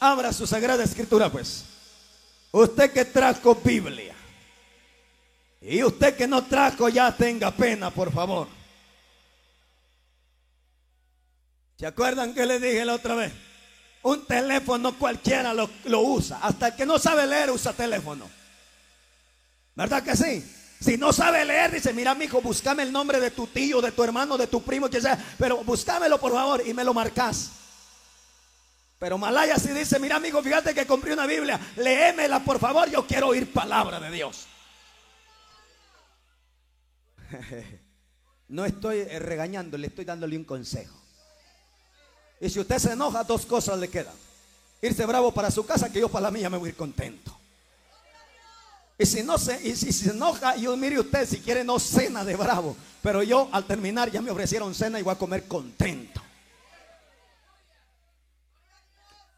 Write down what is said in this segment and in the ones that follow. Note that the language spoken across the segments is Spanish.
abra su sagrada escritura pues. Usted que trajo Biblia. Y usted que no trajo ya tenga pena, por favor. ¿Se acuerdan que le dije la otra vez? Un teléfono cualquiera lo, lo usa. Hasta el que no sabe leer usa teléfono. ¿Verdad que sí? Si no sabe leer, dice, mira, mi hijo, búscame el nombre de tu tío, de tu hermano, de tu primo, que sea, pero búscamelo por favor y me lo marcas. Pero Malaya sí dice, mira, amigo, fíjate que compré una Biblia, léemela por favor, yo quiero oír palabra de Dios. No estoy eh, regañando, le estoy dándole un consejo. Y si usted se enoja, dos cosas le quedan. Irse bravo para su casa, que yo para la mía me voy a ir contento. Y si no se, y si se enoja, yo mire usted, si quiere no cena de bravo. Pero yo al terminar ya me ofrecieron cena y voy a comer contento.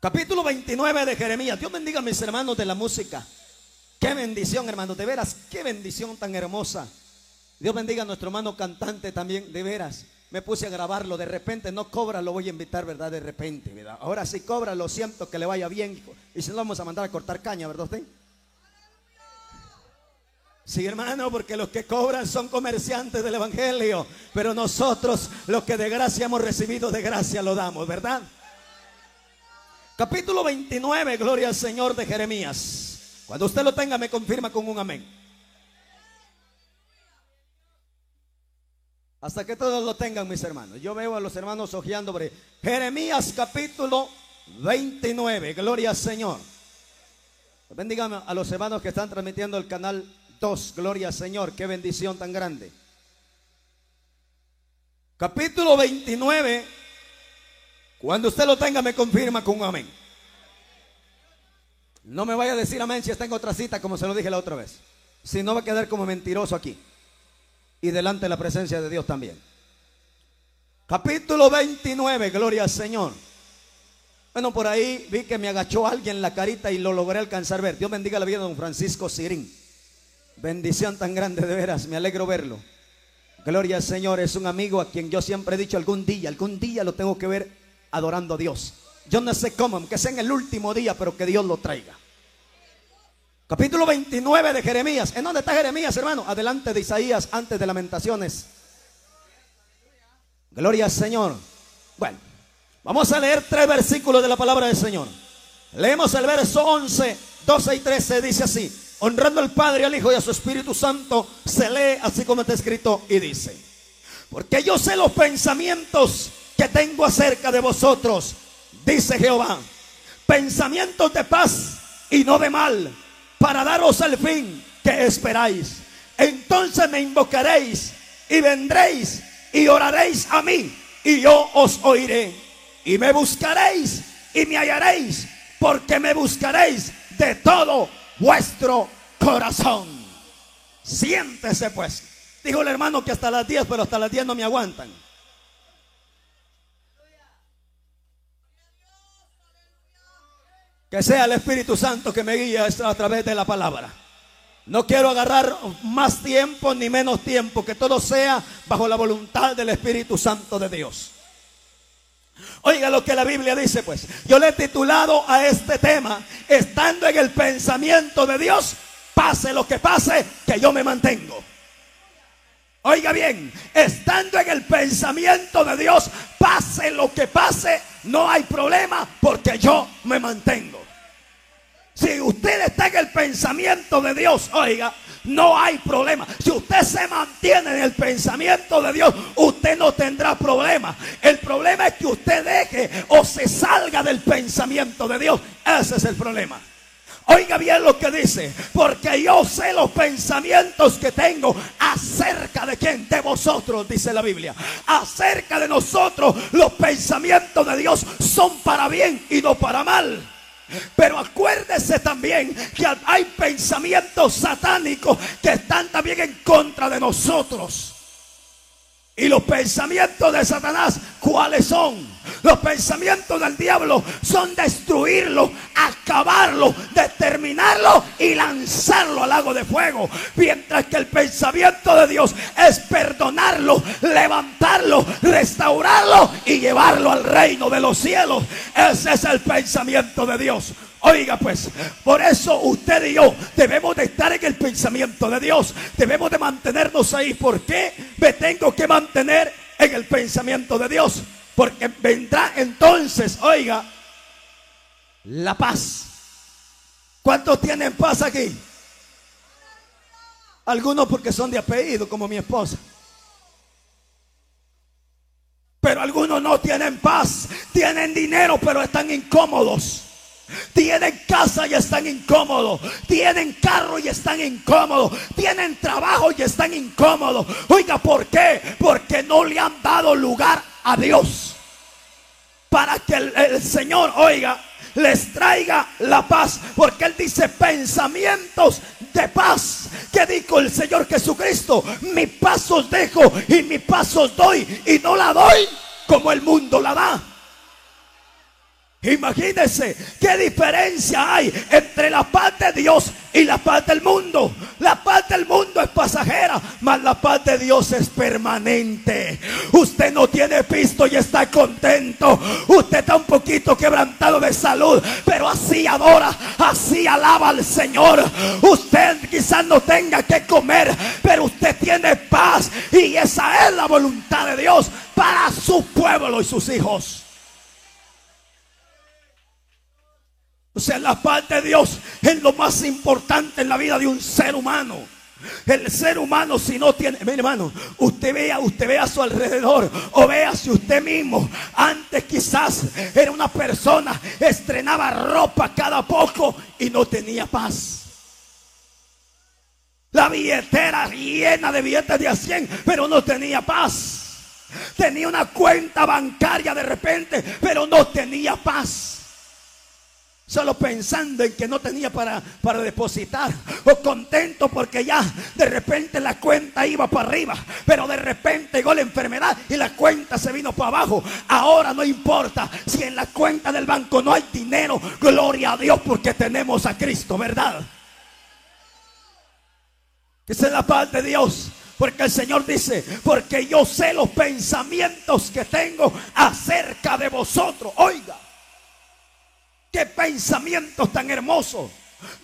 Capítulo 29 de Jeremías. Dios bendiga a mis hermanos de la música. Qué bendición, hermanos. De veras, qué bendición tan hermosa. Dios bendiga a nuestro hermano cantante también. De veras, me puse a grabarlo. De repente no cobra, lo voy a invitar, ¿verdad? De repente, ¿verdad? Ahora sí cobra, lo siento, que le vaya bien. Y si no, vamos a mandar a cortar caña, ¿verdad usted? Sí, hermano, porque los que cobran son comerciantes del Evangelio, pero nosotros los que de gracia hemos recibido, de gracia lo damos, ¿verdad? Capítulo 29, gloria al Señor de Jeremías. Cuando usted lo tenga, me confirma con un amén. Hasta que todos lo tengan, mis hermanos. Yo veo a los hermanos ojeando por Jeremías capítulo 29, gloria al Señor. Bendiga a los hermanos que están transmitiendo el canal Dos, gloria al Señor, qué bendición tan grande. Capítulo 29, cuando usted lo tenga me confirma con un amén. No me vaya a decir amén si está en otra cita como se lo dije la otra vez. Si no va a quedar como mentiroso aquí. Y delante de la presencia de Dios también. Capítulo 29, gloria al Señor. Bueno, por ahí vi que me agachó alguien la carita y lo logré alcanzar ver. Dios bendiga la vida de don Francisco Sirín. Bendición tan grande de veras, me alegro verlo. Gloria al Señor, es un amigo a quien yo siempre he dicho algún día, algún día lo tengo que ver adorando a Dios. Yo no sé cómo, que sea en el último día, pero que Dios lo traiga. Capítulo 29 de Jeremías. ¿En dónde está Jeremías, hermano? Adelante de Isaías, antes de lamentaciones. Gloria al Señor. Bueno, vamos a leer tres versículos de la palabra del Señor. Leemos el verso 11, 12 y 13, dice así honrando al Padre, al Hijo y a su Espíritu Santo, se lee así como está escrito y dice, porque yo sé los pensamientos que tengo acerca de vosotros, dice Jehová, pensamientos de paz y no de mal, para daros el fin que esperáis. Entonces me invocaréis y vendréis y oraréis a mí y yo os oiré. Y me buscaréis y me hallaréis, porque me buscaréis de todo vuestro corazón. Siéntese pues. Dijo el hermano que hasta las 10, pero hasta las 10 no me aguantan. Que sea el Espíritu Santo que me guíe a través de la palabra. No quiero agarrar más tiempo ni menos tiempo, que todo sea bajo la voluntad del Espíritu Santo de Dios. Oiga lo que la Biblia dice, pues. Yo le he titulado a este tema, estando en el pensamiento de Dios, pase lo que pase, que yo me mantengo. Oiga bien, estando en el pensamiento de Dios, pase lo que pase, no hay problema porque yo me mantengo. Si usted está en el pensamiento de Dios, oiga, no hay problema. Si usted se mantiene en el pensamiento de Dios, usted no tendrá problema. El problema es que usted deje o se salga del pensamiento de Dios. Ese es el problema. Oiga bien lo que dice, porque yo sé los pensamientos que tengo acerca de quién, de vosotros, dice la Biblia. Acerca de nosotros, los pensamientos de Dios son para bien y no para mal. Pero acuérdese también que hay pensamientos satánicos que están también en contra de nosotros. Y los pensamientos de Satanás, ¿cuáles son? Los pensamientos del diablo son destruirlo acabarlo, determinarlo y lanzarlo al lago de fuego. Mientras que el pensamiento de Dios es perdonarlo, levantarlo, restaurarlo y llevarlo al reino de los cielos. Ese es el pensamiento de Dios. Oiga pues, por eso usted y yo debemos de estar en el pensamiento de Dios. Debemos de mantenernos ahí. ¿Por qué me tengo que mantener en el pensamiento de Dios? Porque vendrá entonces, oiga, la paz. ¿Cuántos tienen paz aquí? Algunos porque son de apellido, como mi esposa. Pero algunos no tienen paz. Tienen dinero, pero están incómodos. Tienen casa y están incómodos. Tienen carro y están incómodos. Tienen trabajo y están incómodos. Oiga, ¿por qué? Porque no le han dado lugar a Dios. Para que el, Señor, oiga, les traiga la paz. Porque Él dice pensamientos de paz. Que dijo el Señor Jesucristo? Mi paz os dejo y mi paz os doy. Y no la doy como el mundo la da. Imagínense qué diferencia hay entre la paz de Dios y la paz del mundo. La paz del mundo es pasajera, mas la paz de Dios es permanente. Usted no tiene pisto y está contento. Usted está un poquito quebrantado de salud, pero así adora, así alaba al Señor. Usted quizás no tenga que comer, pero usted tiene paz y esa es la voluntad de Dios para su pueblo y sus hijos. O sea, la paz de Dios es lo más importante en la vida de un ser humano. El ser humano si no tiene, mi hermano, usted vea, usted vea a su alrededor o vea si usted mismo antes quizás era una persona estrenaba ropa cada poco y no tenía paz. La billetera llena de billetes de a 100, pero no tenía paz. Tenía una cuenta bancaria de repente, pero no tenía paz. Solo pensando en que no tenía para, para depositar. O contento porque ya de repente la cuenta iba para arriba. Pero de repente llegó la enfermedad y la cuenta se vino para abajo. Ahora no importa si en la cuenta del banco no hay dinero. Gloria a Dios porque tenemos a Cristo, ¿verdad? Esa es la paz de Dios. Porque el Señor dice, porque yo sé los pensamientos que tengo acerca de vosotros. Oiga. Qué pensamientos tan hermosos.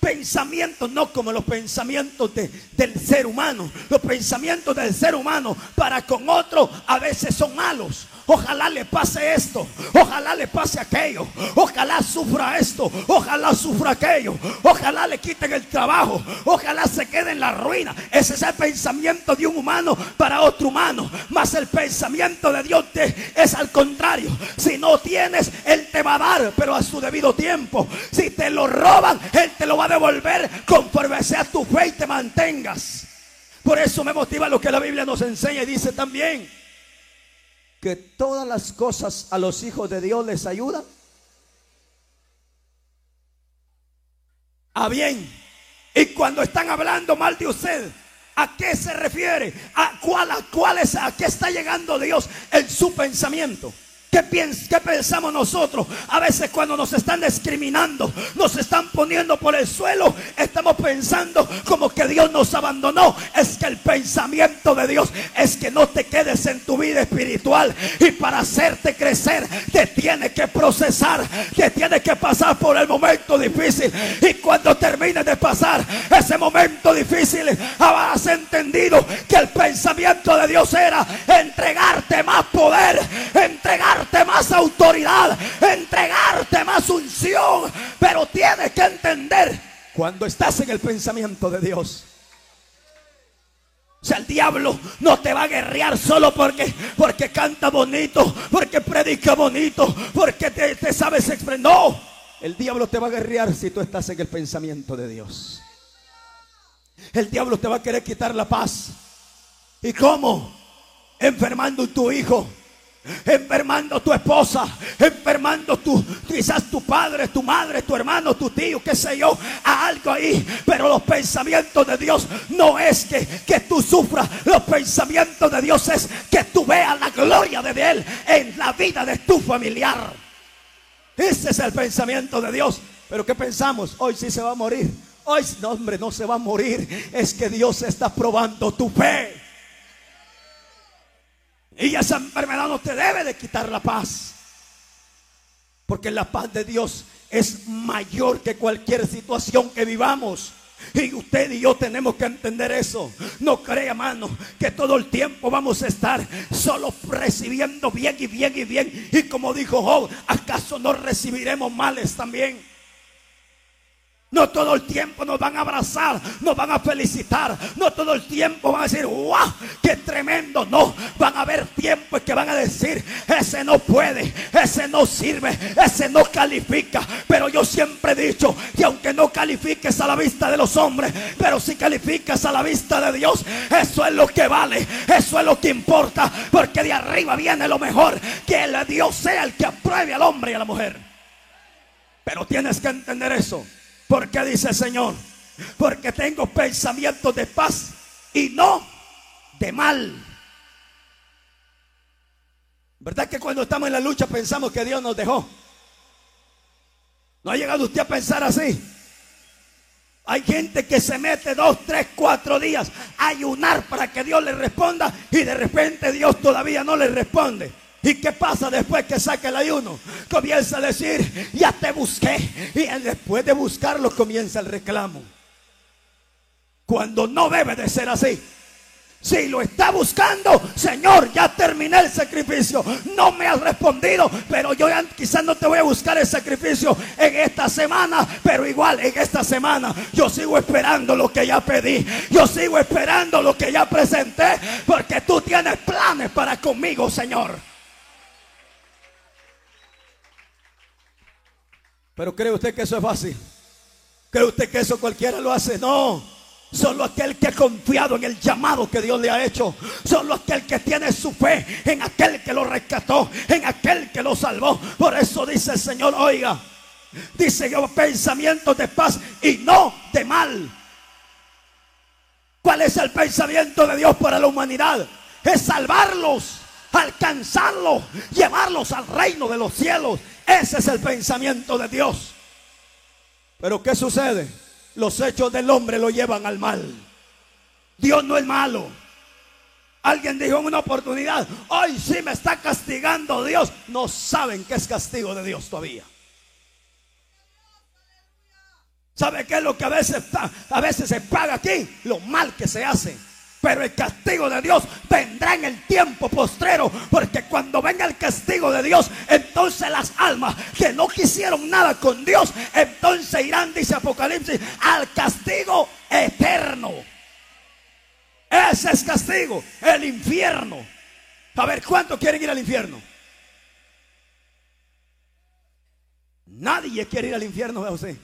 Pensamientos no como los pensamientos del ser humano. Los pensamientos del ser humano para con otro a veces son malos. Ojalá le pase esto. Ojalá le pase aquello. Ojalá sufra esto. Ojalá sufra aquello. Ojalá le quiten el trabajo. Ojalá se quede en la ruina. Ese es el pensamiento de un humano para otro humano. Mas el pensamiento de Dios es al contrario. Si no tienes, Él te va a dar, pero a su debido tiempo. Si te lo roban, Él te lo va a devolver conforme sea tu fe y te mantengas. Por eso me motiva lo que la Biblia nos enseña y dice también que todas las cosas a los hijos de Dios les ayudan a bien. Y cuando están hablando mal de usted, ¿a qué se refiere? ¿A cuál, a cuál es, a qué está llegando Dios en su pensamiento? ¿Qué, pensamos nosotros? A veces cuando nos están discriminando, nos están poniendo por el suelo, estamos pensando como que Dios nos abandonó. Es que el pensamiento de Dios es que no te quedes en tu vida espiritual y para hacerte crecer te tiene que procesar, te tiene que pasar por el momento difícil. Y cuando termine de pasar ese momento difícil, habrás entendido que el pensamiento de Dios era entregarte más poder, más autoridad, entregarte más unción. Pero tienes que entender cuando estás en el pensamiento de Dios. O sea, el diablo no te va a guerrear solo porque, porque canta bonito, porque predica bonito, porque te, te sabes expresar. No, el diablo te va a guerrear si tú estás en el pensamiento de Dios. El diablo te va a querer quitar la paz. ¿Y cómo? Enfermando tu hijo, enfermando tu esposa, enfermando tu, quizás tu padre, tu madre, tu hermano, tu tío, qué sé yo, a algo ahí. Pero los pensamientos de Dios no es que, que tú sufras, los pensamientos de Dios es que tú veas la gloria de Él en la vida de tu familiar. Ese es el pensamiento de Dios. Pero ¿qué pensamos? Hoy sí se va a morir. Hoy, no, hombre, no se va a morir. Es que Dios está probando tu fe. Y esa enfermedad no te debe de quitar la paz. Porque la paz de Dios es mayor que cualquier situación que vivamos. Y usted y yo tenemos que entender eso. No crea, hermano, que todo el tiempo vamos a estar solo recibiendo bien y bien y bien. Y como dijo Job, ¿acaso no recibiremos males también? No todo el tiempo nos van a abrazar, nos van a felicitar. No todo el tiempo van a decir, wow, qué tremendo. No, van a haber tiempos que van a decir, ese no puede, ese no sirve, ese no califica. Pero yo siempre he dicho que aunque no califiques a la vista de los hombres, pero si calificas a la vista de Dios, eso es lo que vale, eso es lo que importa. Porque de arriba viene lo mejor, que el Dios sea el que apruebe al hombre y a la mujer. Pero tienes que entender eso. ¿Por qué dice el Señor? Porque tengo pensamientos de paz y no de mal. ¿Verdad que cuando estamos en la lucha pensamos que Dios nos dejó? ¿No ha llegado usted a pensar así? Hay gente que se mete dos, tres, cuatro días a ayunar para que Dios le responda y de repente Dios todavía no le responde. ¿Y qué pasa después que saca el ayuno? Comienza a decir, ya te busqué. Y después de buscarlo comienza el reclamo. Cuando no debe de ser así. Si lo está buscando, Señor, ya terminé el sacrificio. No me has respondido, pero yo quizás no te voy a buscar el sacrificio en esta semana, pero igual en esta semana yo sigo esperando lo que ya pedí. Yo sigo esperando lo que ya presenté, porque tú tienes planes para conmigo, Señor. Pero ¿cree usted que eso es fácil? ¿Cree usted que eso cualquiera lo hace? No. Solo aquel que ha confiado en el llamado que Dios le ha hecho. Solo aquel que tiene su fe en aquel que lo rescató, en aquel que lo salvó. Por eso dice el Señor, oiga, dice yo pensamientos de paz y no de mal. ¿Cuál es el pensamiento de Dios para la humanidad? Es salvarlos, alcanzarlos, llevarlos al reino de los cielos. Ese es el pensamiento de Dios. Pero ¿qué sucede? Los hechos del hombre lo llevan al mal. Dios no es malo. Alguien dijo en una oportunidad, hoy sí me está castigando Dios. No saben que es castigo de Dios todavía. ¿Sabe qué es lo que a veces, a veces se paga aquí? Lo mal que se hace. Pero el castigo de Dios vendrá en el tiempo postrero. Porque cuando venga el castigo de Dios, entonces las almas que no quisieron nada con Dios, entonces irán, dice Apocalipsis, al castigo eterno. Ese es castigo, el infierno. A ver, ¿cuántos quieren ir al infierno? Nadie quiere ir al infierno, José.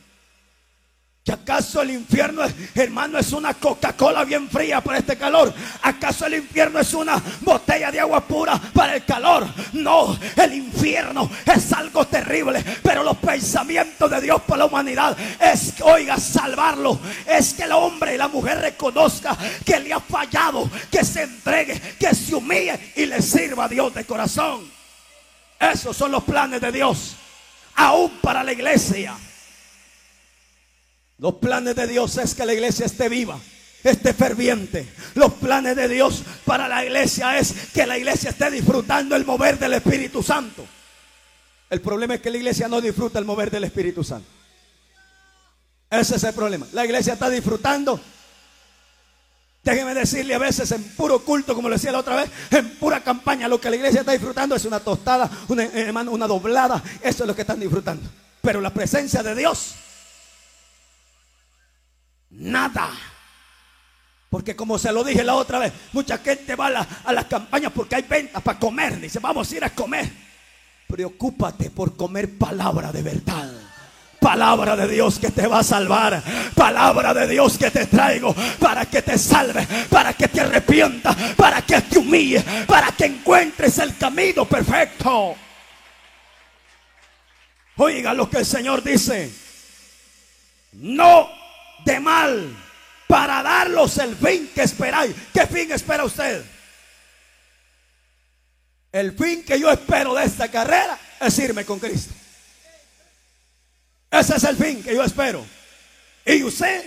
¿Que acaso el infierno, hermano, es una Coca-Cola bien fría para este calor? ¿Acaso el infierno es una botella de agua pura para el calor? No, el infierno es algo terrible, pero los pensamientos de Dios para la humanidad es, oiga, salvarlo. Es que el hombre y la mujer reconozca que le ha fallado, que se entregue, que se humille y le sirva a Dios de corazón. Esos son los planes de Dios, aún para la iglesia. Los planes de Dios es que la iglesia esté viva, esté ferviente. Los planes de Dios para la iglesia es que la iglesia esté disfrutando el mover del Espíritu Santo. El problema es que la iglesia no disfruta el mover del Espíritu Santo. Ese es el problema. La iglesia está disfrutando. Déjeme decirle a veces en puro culto, como le decía la otra vez, en pura campaña, lo que la iglesia está disfrutando es una tostada, una, una doblada. Eso es lo que están disfrutando. Pero la presencia de Dios Nada. Porque como se lo dije la otra vez, mucha gente va a, las campañas porque hay ventas para comer. Dice, vamos a ir a comer. Preocúpate por comer palabra de verdad. Palabra de Dios que te va a salvar. Palabra de Dios que te traigo para que te salve, para que te arrepienta, para que te humille, para que encuentres el camino perfecto. Oiga lo que el Señor dice. No de mal para darlos el fin que esperáis. ¿Qué fin espera usted? El fin que yo espero de esta carrera es irme con Cristo. Ese es el fin que yo espero. Y usted,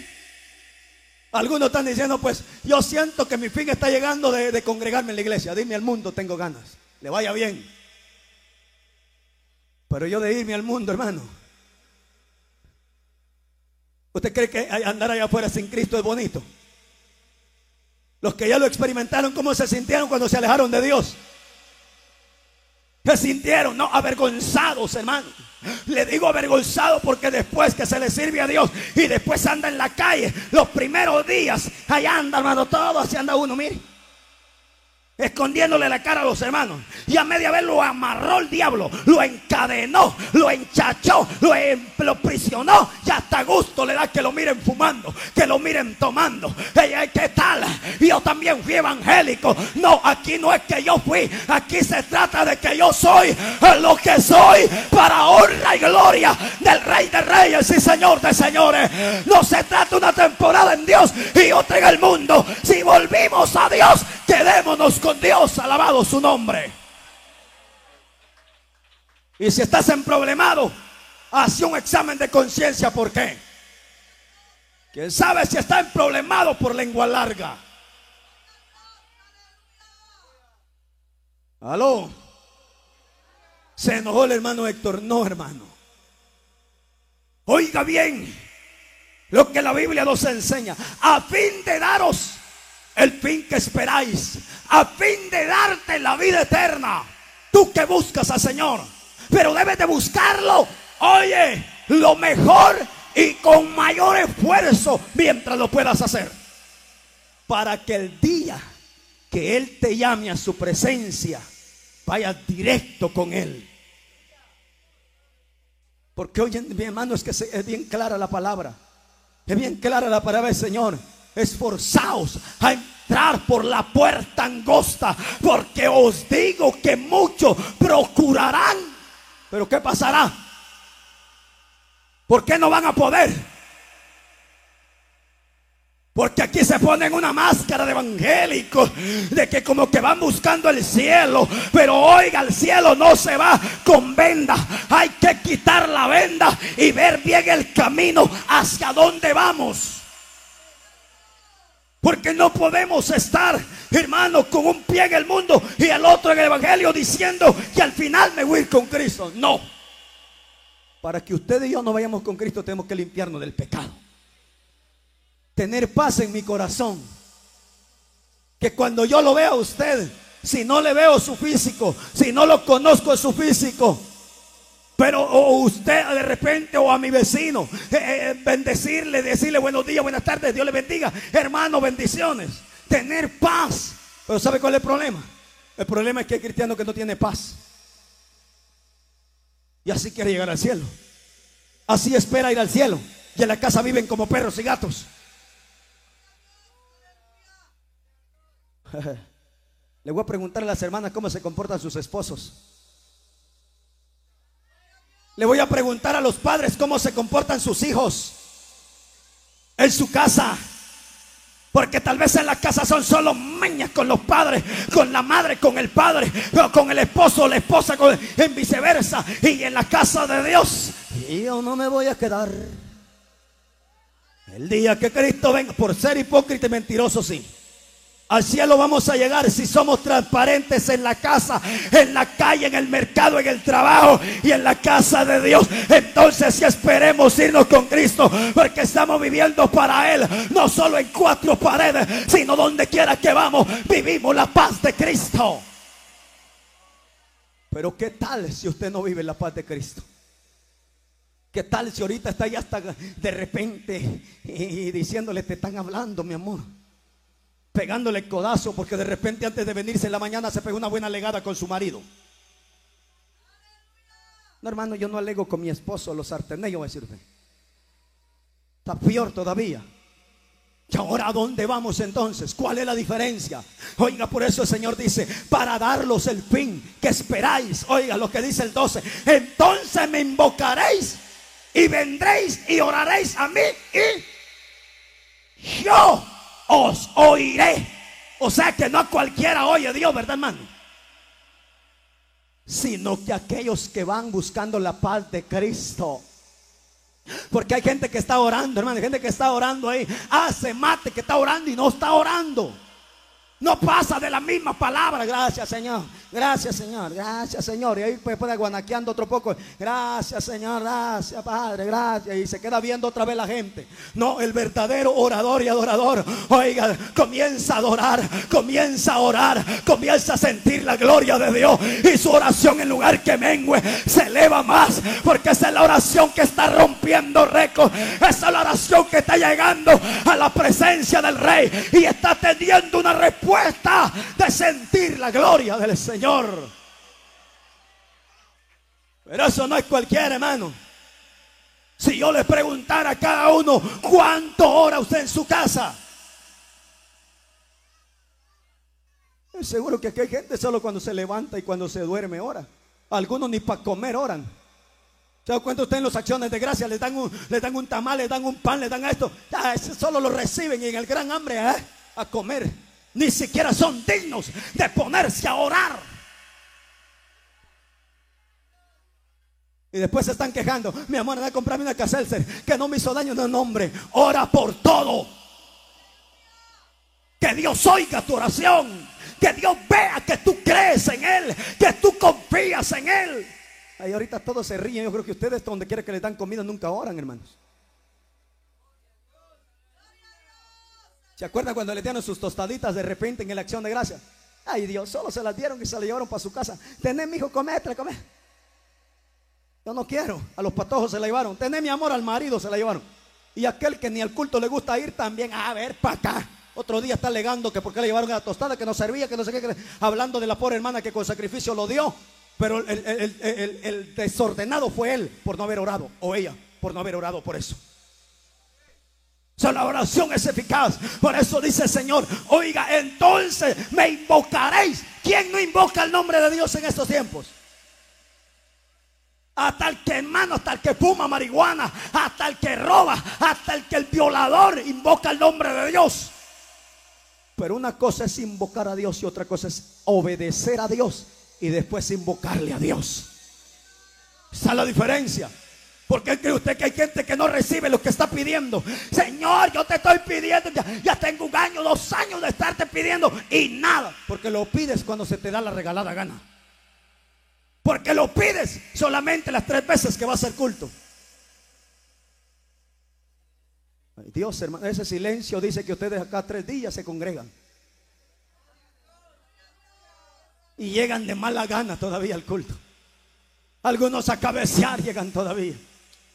algunos están diciendo, pues yo siento que mi fin está llegando de, de congregarme en la iglesia. Dime al mundo, tengo ganas. Le vaya bien. Pero yo de irme al mundo, hermano. ¿Usted cree que andar allá afuera sin Cristo es bonito? Los que ya lo experimentaron, ¿cómo se sintieron cuando se alejaron de Dios? Se sintieron, no, avergonzados, hermano. Le digo avergonzado porque después que se le sirve a Dios y después anda en la calle, los primeros días, allá anda, hermano, todo así anda uno, mire escondiéndole la cara a los hermanos. Y a media vez lo amarró el diablo, lo encadenó, lo enchachó, lo, em, lo prisionó. Y hasta gusto le da que lo miren fumando, que lo miren tomando. ¿Qué tal? Yo también fui evangélico. No, aquí no es que yo fui, aquí se trata de que yo soy lo que soy para honra y gloria del Rey de Reyes y Señor de Señores. No se trata una temporada en Dios y otra en el mundo. Si volvimos a Dios, quedémonos con Dios, alabado su nombre. Y si estás en problemado, haz un examen de conciencia. ¿Por qué? ¿Quién sabe si está en problemado por lengua larga? Aló. Se enojó el hermano Héctor. No, hermano. Oiga bien lo que la Biblia nos enseña. A fin de daros el fin que esperáis, a fin de darte la vida eterna. Tú que buscas al Señor, pero debes de buscarlo, oye, lo mejor y con mayor esfuerzo mientras lo puedas hacer. Para que el día que Él te llame a su presencia, vayas directo con Él. Porque oye, mi hermano, es que es bien clara la palabra. Es bien clara la palabra del Señor esforzaos a entrar por la puerta angosta, porque os digo que muchos procurarán. Pero ¿qué pasará? ¿Por qué no van a poder? Porque aquí se ponen una máscara de evangélico de que como que van buscando el cielo. Pero oiga, el cielo no se va con venda. Hay que quitar la venda y ver bien el camino hacia dónde vamos. Porque no podemos estar, hermano, con un pie en el mundo y el otro en el Evangelio diciendo que al final me voy con Cristo. No. Para que usted y yo no vayamos con Cristo tenemos que limpiarnos del pecado. Tener paz en mi corazón. Que cuando yo lo vea a usted, si no le veo su físico, si no lo conozco su físico, pero o usted de repente o a mi vecino, eh, eh, bendecirle, decirle buenos días, buenas tardes, Dios le bendiga. Hermano, bendiciones. Tener paz. Pero ¿sabe cuál es el problema? El problema es que hay cristiano que no tiene paz. Y así quiere llegar al cielo. Así espera ir al cielo. Y en la casa viven como perros y gatos. Le voy a preguntar a las hermanas cómo se comportan sus esposos. Le voy a preguntar a los padres cómo se comportan sus hijos en su casa. Porque tal vez en la casa son solo mañas con los padres, con la madre, con el padre, con el esposo, la esposa, en viceversa. Y en la casa de Dios, yo no me voy a quedar. El día que Cristo venga, por ser hipócrita y mentiroso, sí. Al cielo vamos a llegar si somos transparentes en la casa, en la calle, en el mercado, en el trabajo y en la casa de Dios. Entonces si esperemos irnos con Cristo, porque estamos viviendo para Él, no solo en cuatro paredes, sino donde quiera que vamos, vivimos la paz de Cristo. Pero ¿qué tal si usted no vive la paz de Cristo? ¿Qué tal si ahorita está ya hasta de repente y diciéndole, te están hablando, mi amor? Pegándole codazo porque de repente antes de venirse en la mañana se pegó una buena legada con su marido. No, hermano, yo no alego con mi esposo los sartenes, yo voy a decirte. Está peor todavía. ¿Y ahora a dónde vamos entonces? ¿Cuál es la diferencia? Oiga, por eso el Señor dice, para darlos el fin que esperáis. Oiga lo que dice el 12. Entonces me invocaréis y vendréis y oraréis a mí y yo os oiré. O sea que no a cualquiera oye Dios, ¿verdad, hermano? Sino que aquellos que van buscando la paz de Cristo, Porque hay gente que está orando, hermano, hay gente que está orando ahí. Hace mate que está orando y no está orando. No pasa de la misma palabra. Gracias, Señor. Gracias, Señor. Gracias, Señor. Y ahí pues puede guanaqueando otro poco. Gracias, Señor. Gracias, Padre. Gracias. Y se queda viendo otra vez la gente. No, el verdadero orador y adorador. Oiga, comienza a adorar. Comienza a orar. Comienza a sentir la gloria de Dios. Y su oración en lugar que mengue se eleva más. Porque esa es la oración que está rompiendo récords. Esa es la oración que está llegando a la presencia del Rey. Y está teniendo una respuesta de sentir la gloria del Señor. Pero eso no es cualquier hermano. Si yo le preguntara a cada uno cuánto ora usted en su casa, seguro que aquí hay gente solo cuando se levanta y cuando se duerme ora. Algunos ni para comer oran. ¿Se da cuenta usted en las acciones de gracia? Le dan un, le dan un tamal, le dan un pan, le dan esto. Ya, solo lo reciben y en el gran hambre ¿eh? a comer ni siquiera son dignos de ponerse a orar. Y después se están quejando. Mi amor, anda a comprarme una caselser que no me hizo daño. No, nombre. Ora por todo. Que Dios oiga tu oración. Que Dios vea que tú crees en Él. Que tú confías en Él. Ahí ahorita todos se ríen. Yo creo que ustedes donde quiera que le dan comida nunca oran, hermanos. ¿Se acuerdan cuando le dieron sus tostaditas de repente en la acción de gracia? Ay Dios, solo se las dieron y se las llevaron para su casa. Tené mi hijo, comete, come. Yo no quiero. A los patojos se la llevaron. Tené mi amor al marido, se la llevaron. Y aquel que ni al culto le gusta ir también, a ver, para acá. Otro día está alegando que porque le llevaron la tostada, que no servía, que no sé qué. hablando de la pobre hermana que con sacrificio lo dio. Pero el desordenado fue él por no haber orado. O ella por no haber orado por eso. So, la oración es eficaz. Por eso dice el Señor, oiga, entonces me invocaréis. ¿Quién no invoca el nombre de Dios en estos tiempos? Hasta el que hermano, hasta el que fuma marihuana, hasta el que roba, hasta el que el violador invoca el nombre de Dios. Pero una cosa es invocar a Dios y otra cosa es obedecer a Dios y después invocarle a Dios. Esa es la diferencia. Porque cree usted que hay gente que no recibe lo que está pidiendo. Señor, yo te estoy pidiendo. Ya, tengo un año, dos años de estarte pidiendo y nada. Porque lo pides cuando se te da la regalada gana. Porque lo pides solamente las tres veces que va a ser culto. Dios, hermano, ese silencio dice que ustedes acá tres días se congregan. Y llegan de mala gana todavía al culto. Algunos a cabecear llegan todavía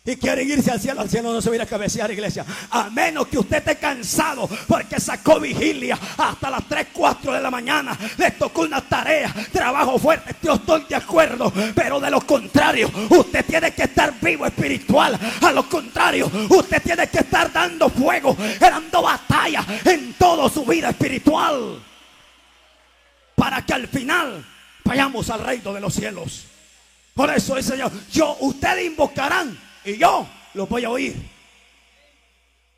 y quieren irse al cielo, al cielo no se va a cabecear, iglesia. A menos que usted esté cansado porque sacó vigilia hasta las 3, 4 de la mañana. Le tocó una tarea, trabajo fuerte. Yo estoy de acuerdo, pero de lo contrario, usted tiene que estar vivo espiritual. A lo contrario, usted tiene que estar dando fuego, dando batalla en toda su vida espiritual. Para que al final vayamos al reino de los cielos. Por eso el Señor, yo, ustedes invocarán y yo los voy a oír.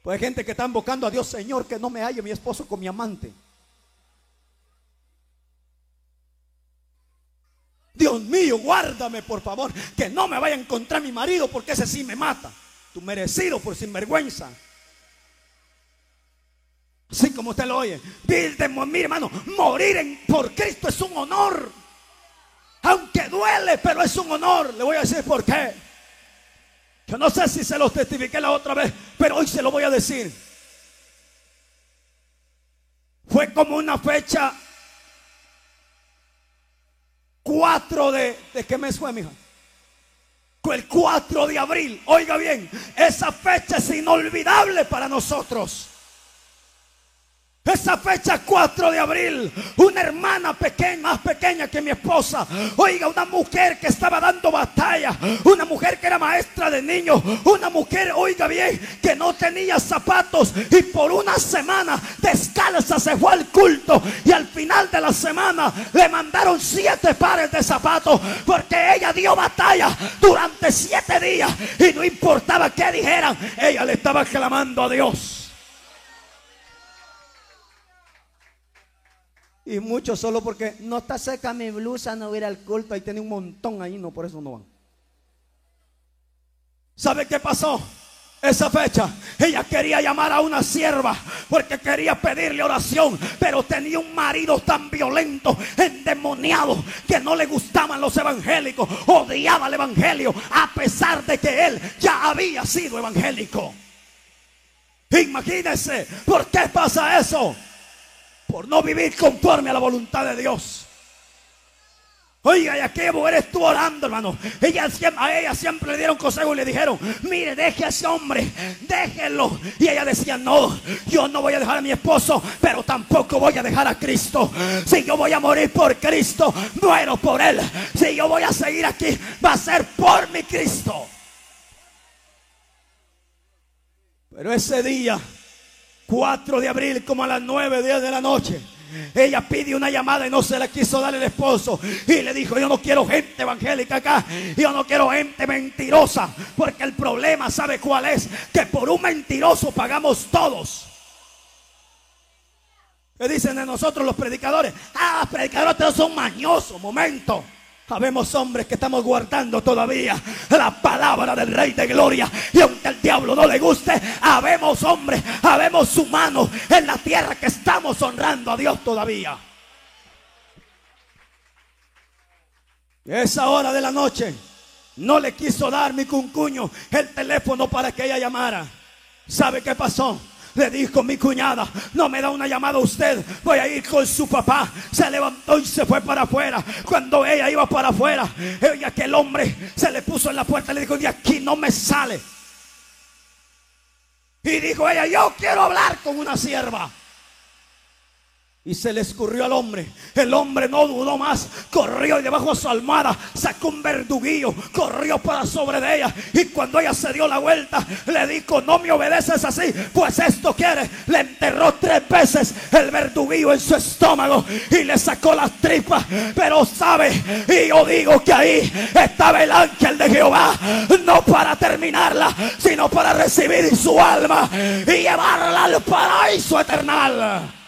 Pues hay gente que está invocando a Dios, Señor, que no me halle mi esposo con mi amante. Dios mío, guárdame por favor, que no me vaya a encontrar mi marido porque ese sí me mata. Tu merecido por sinvergüenza. Así como usted lo oye. mi hermano, morir por Cristo es un honor. Aunque duele, pero es un honor. Le voy a decir por qué. Yo no sé si se los testifiqué la otra vez, pero hoy se lo voy a decir. Fue como una fecha 4 de... ¿De qué mes fue, mija? El 4 de abril. Oiga bien, esa fecha es inolvidable para nosotros. Esa fecha 4 de abril, una hermana pequeña, más pequeña que mi esposa, oiga, una mujer que estaba dando batalla, una mujer que era maestra de niños, una mujer, oiga bien, que no tenía zapatos. Y por una semana descalza se fue al culto. Y al final de la semana le mandaron siete pares de zapatos. Porque ella dio batalla durante siete días. Y no importaba qué dijeran, ella le estaba clamando a Dios. Y muchos solo porque no está seca mi blusa, no voy a ir al culto. Ahí tiene un montón ahí, no, por eso no van. ¿Sabe qué pasó? esa fecha, ella quería llamar a una sierva porque quería pedirle oración, pero tenía un marido tan violento, endemoniado, que no le gustaban los evangélicos, odiaba el evangelio, a pesar de que él ya había sido evangélico. Imagínense, ¿por qué pasa eso? Por no vivir conforme a la voluntad de Dios. Oiga, ¿y qué mujer estuvo orando, hermano? Ella, a ella siempre le dieron consejo y le dijeron, mire, deje a ese hombre, déjelo. Y ella decía, no, yo no voy a dejar a mi esposo, pero tampoco voy a dejar a Cristo. Si yo voy a morir por Cristo, muero por Él. Si yo voy a seguir aquí, va a ser por mi Cristo. Pero ese día, 4 de abril, como a las 9, 10 de la noche, ella pide una llamada y no se la quiso dar el esposo. Y le dijo, yo no quiero gente evangélica acá. Yo no quiero gente mentirosa. Porque el problema, ¿sabe cuál es? Que por un mentiroso pagamos todos. ¿Qué dicen de nosotros los predicadores? Ah, predicadores todos son mañosos. Momento. Habemos hombres que estamos guardando todavía la palabra del Rey de Gloria. Y aunque al diablo no le guste, habemos hombres, habemos humanos en la tierra que estamos honrando a Dios todavía. Esa hora de la noche no le quiso dar mi cuncuño el teléfono para que ella llamara. ¿Sabe qué pasó? Le dijo mi cuñada, no me da una llamada usted, voy a ir con su papá. Se levantó y se fue para afuera. Cuando ella iba para afuera, ella que el hombre se le puso en la puerta y le dijo, de aquí no me sale. Y dijo ella, yo quiero hablar con una sierva. Y se le escurrió al hombre. El hombre no dudó más. Corrió y debajo de su almohada sacó un verduguillo. Corrió para sobre de ella. Y cuando ella se dio la vuelta, le dijo: No me obedeces así. Pues esto quiere. Le enterró tres veces el verduguillo en su estómago. Y le sacó las tripas. Pero sabe, y yo digo que ahí estaba el ángel de Jehová. No para terminarla, sino para recibir su alma y llevarla al paraíso eternal.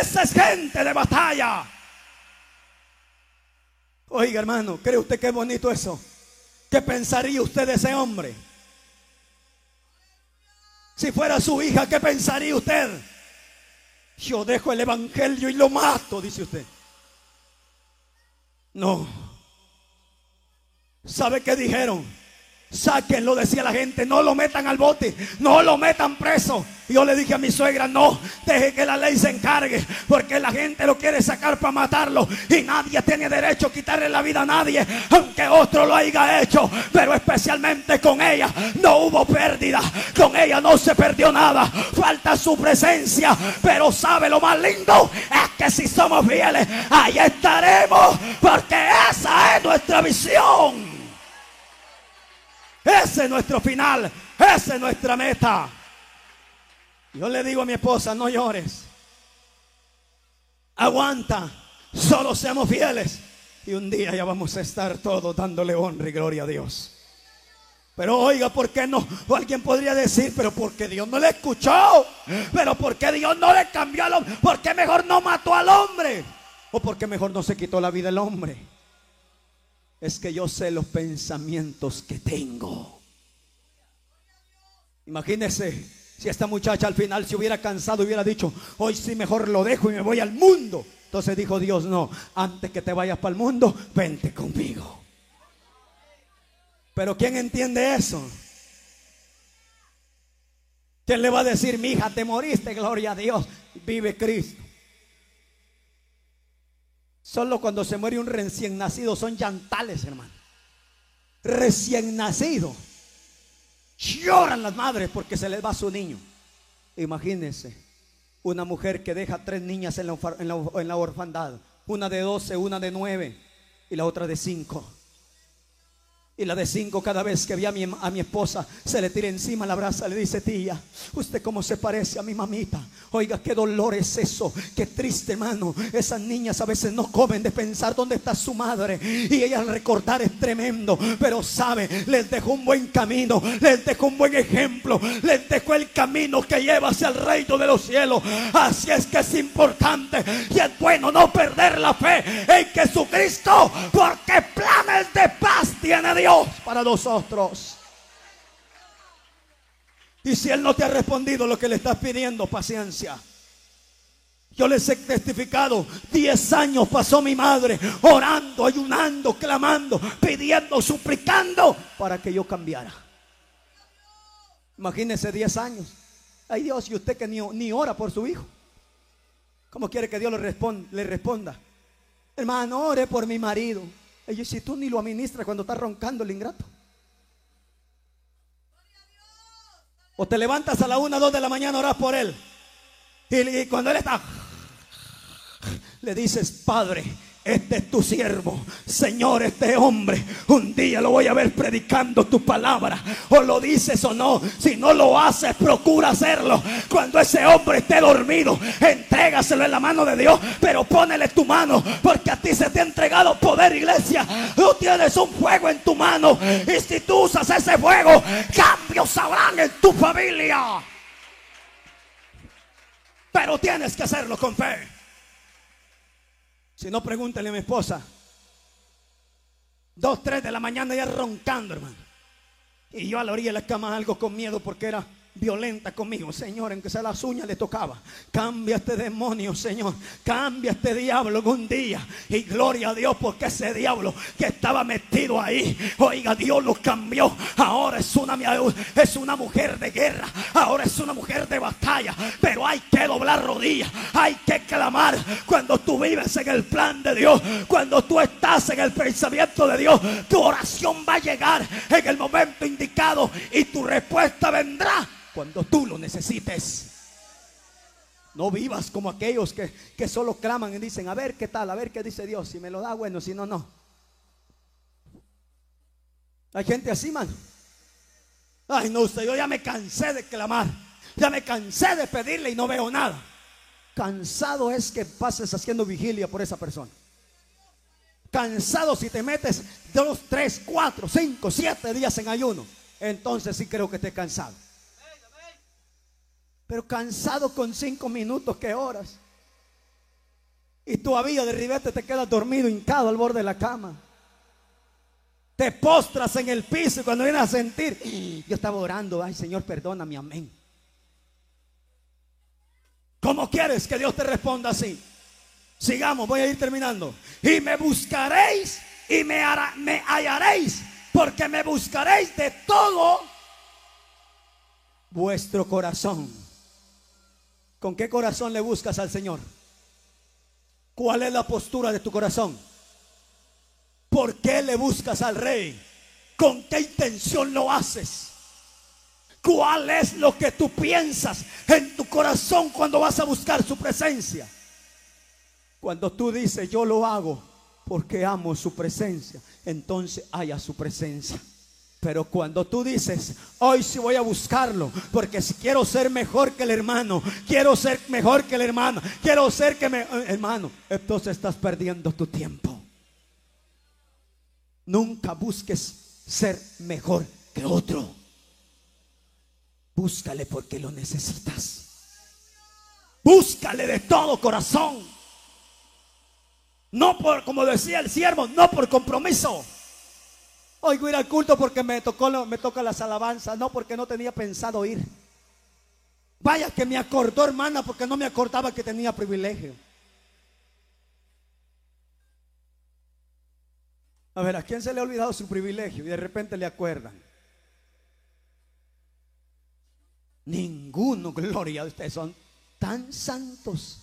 Esa es gente de batalla. Oiga, hermano, ¿cree usted que es bonito eso? ¿Qué pensaría usted de ese hombre? Si fuera su hija, ¿qué pensaría usted? Yo dejo el evangelio y lo mato, dice usted. No. ¿Sabe qué dijeron? Sáquenlo, decía la gente, no lo metan al bote, no lo metan preso. Yo le dije a mi suegra, no, deje que la ley se encargue, porque la gente lo quiere sacar para matarlo y nadie tiene derecho a quitarle la vida a nadie, aunque otro lo haya hecho. Pero especialmente con ella no hubo pérdida, con ella no se perdió nada, falta su presencia. Pero sabe lo más lindo, es que si somos fieles, ahí estaremos, porque esa es nuestra visión. Ese es nuestro final. Esa es nuestra meta. Yo le digo a mi esposa, no llores. Aguanta. Solo seamos fieles. Y un día ya vamos a estar todos dándole honra y gloria a Dios. Pero oiga, ¿por qué no? O alguien podría decir, pero porque Dios no le escuchó. Pero porque Dios no le cambió al hombre. ¿Por qué mejor no mató al hombre? O porque mejor no se quitó la vida el hombre es que yo sé los pensamientos que tengo. Imagínese si esta muchacha al final se hubiera cansado hubiera dicho, hoy sí mejor lo dejo y me voy al mundo. Entonces dijo Dios, no, antes que te vayas para el mundo, vente conmigo. Pero ¿quién entiende eso? ¿Quién le va a decir, mi hija, te moriste, gloria a Dios, vive Cristo? Solo cuando se muere un recién nacido son llantales, hermano. Recién nacido. Lloran las madres porque se les va su niño. Imagínense, una mujer que deja tres niñas en la, en la orfandad. Una de doce, una de nueve y la otra de cinco. Y la de cinco, cada vez que ve a mi, esposa, se le tira encima, la abraza, le dice, tía, usted cómo se parece a mi mamita. Oiga, qué dolor es eso, qué triste, hermano. Esas niñas a veces no comen de pensar dónde está su madre. Y ella al recordar es tremendo. Pero sabe, les dejó un buen camino, les dejó un buen ejemplo, les dejó el camino que lleva hacia el reino de los cielos. Así es que es importante y es bueno no perder la fe en Jesucristo, porque planes de paz tiene Dios Dios para nosotros. Y si Él no te ha respondido lo que le estás pidiendo, paciencia. Yo les he testificado, 10 años pasó mi madre orando, ayunando, clamando, pidiendo, suplicando para que yo cambiara. Imagínense 10 años. Ay Dios, y usted que ni, ni ora por su hijo. ¿Cómo quiere que Dios le responda? Le responda? Hermano, ore por mi marido. Y si tú ni lo administras cuando está roncando el ingrato. O te levantas a la una, dos de la mañana, oras por él. y cuando él está le dices, Padre, este es tu siervo, Señor, este hombre, un día lo voy a ver predicando tu palabra. O lo dices o no, si no lo haces, procura hacerlo. Cuando ese hombre esté dormido, entrégaselo en la mano de Dios, pero ponele tu mano, porque a ti se te ha entregado poder, iglesia. Tú tienes un fuego en tu mano, y si tú usas ese fuego, cambios habrán en tu familia. Pero tienes que hacerlo con fe. Si no, pregúntale a mi esposa. Dos, tres de la mañana ya roncando, hermano. Y yo a la orilla de la cama algo con miedo porque era violenta conmigo, Señor, en que se las uñas le tocaba. Cambia este demonio, Señor. Cambia este diablo un día. Y gloria a Dios porque ese diablo que estaba metido ahí, oiga, Dios lo cambió. Ahora es una, es una mujer de guerra. Ahora es una mujer de batalla. Pero hay que doblar rodillas. Hay que clamar. Cuando tú vives en el plan de Dios, cuando tú estás en el pensamiento de Dios, tu oración va a llegar en el momento indicado y tu respuesta vendrá cuando tú lo necesites. No vivas como aquellos que, que solo claman y dicen, a ver qué tal, a ver qué dice Dios. Si me lo da, bueno, si no, no. Hay gente así, mano. Ay, no, usted, yo ya me cansé de clamar. Ya me cansé de pedirle y no veo nada. Cansado es que pases haciendo vigilia por esa persona. Cansado si te metes dos, tres, cuatro, cinco, siete días en ayuno. Entonces sí creo que estés cansado. Pero cansado con cinco minutos que horas. Y todavía de ribete te quedas dormido, hincado al borde de la cama. Te postras en el piso y cuando vienes a sentir, yo estaba orando, ay Señor, perdóname, amén. ¿Cómo quieres que Dios te responda así? Sigamos, voy a ir terminando. Y me buscaréis y me hallaréis, porque me buscaréis de todo vuestro corazón. ¿Con qué corazón le buscas al Señor? ¿Cuál es la postura de tu corazón? ¿Por qué le buscas al Rey? ¿Con qué intención lo haces? ¿Cuál es lo que tú piensas en tu corazón cuando vas a buscar su presencia? Cuando tú dices, yo lo hago porque amo su presencia, entonces haya su presencia. Pero cuando tú dices, hoy sí voy a buscarlo, porque si quiero ser mejor que el hermano, quiero ser mejor que el hermano, quiero ser que me... Hermano, entonces estás perdiendo tu tiempo. Nunca busques ser mejor que otro. Búscale porque lo necesitas. Búscale de todo corazón. No por, como decía el siervo, no por compromiso. Oigo ir al culto porque me tocó toca las alabanzas, no porque no tenía pensado ir. Vaya que me acordó, hermana, porque no me acordaba que tenía privilegio. A ver, ¿a quién se le ha olvidado su privilegio y de repente le acuerdan? Ninguno, gloria a ustedes, son tan santos.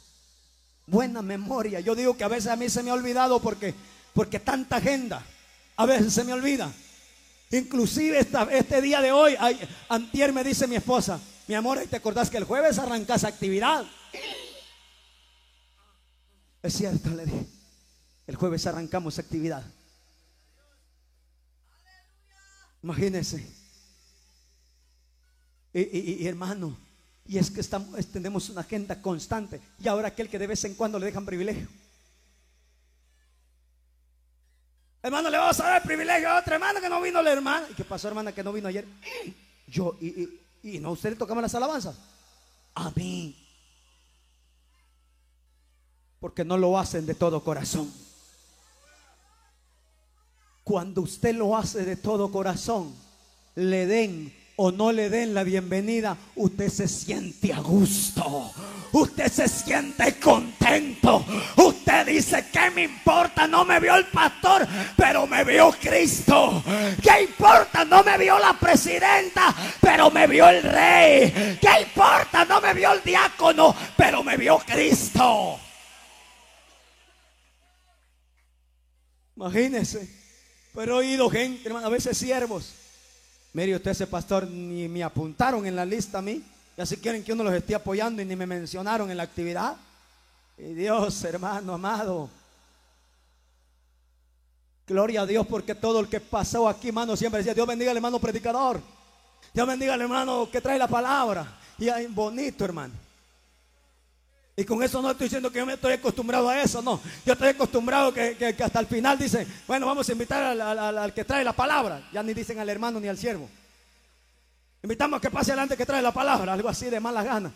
Buena memoria. Yo digo que a veces a mí se me ha olvidado porque, porque tanta agenda. A veces se me olvida. Inclusive este día de hoy, antier me dice mi esposa, mi amor, ¿te acordás que el jueves arrancas actividad? Es cierto, le dije. El jueves arrancamos actividad. Imagínense. Y, hermano, y es que estamos, tenemos una agenda constante. Y ahora aquel que de vez en cuando le dejan privilegio. Hermano, le vamos a dar privilegio a otra hermana que no vino la hermana. ¿Y qué pasó, hermana, que no vino ayer? Yo, y, y, no, usted le tocaba las alabanzas. A mí. Porque no lo hacen de todo corazón. cuando usted lo hace de todo corazón, le den o no le den la bienvenida, usted se siente a gusto. Usted se siente contento. Usted dice, ¿qué me importa? No me vio el pastor, pero me vio Cristo. ¿Qué importa? No me vio la presidenta, pero me vio el rey. ¿Qué importa? No me vio el diácono, pero me vio Cristo. Imagínese. Pero he oído gente, hermano, a veces siervos Mire, usted ese pastor ni me apuntaron en la lista a mí. Y así quieren que uno los esté apoyando y ni me mencionaron en la actividad. Y Dios, hermano amado. Gloria a Dios porque todo el que pasó aquí, hermano, siempre decía, Dios bendiga al hermano predicador. Dios bendiga al hermano que trae la palabra. Y bonito, hermano. Y con eso no estoy diciendo que yo me estoy acostumbrado a eso, no. Yo estoy acostumbrado que, hasta el final dicen, bueno, vamos a invitar al, que trae la palabra. Ya ni dicen al hermano ni al siervo. Invitamos a que pase adelante que trae la palabra, algo así de mala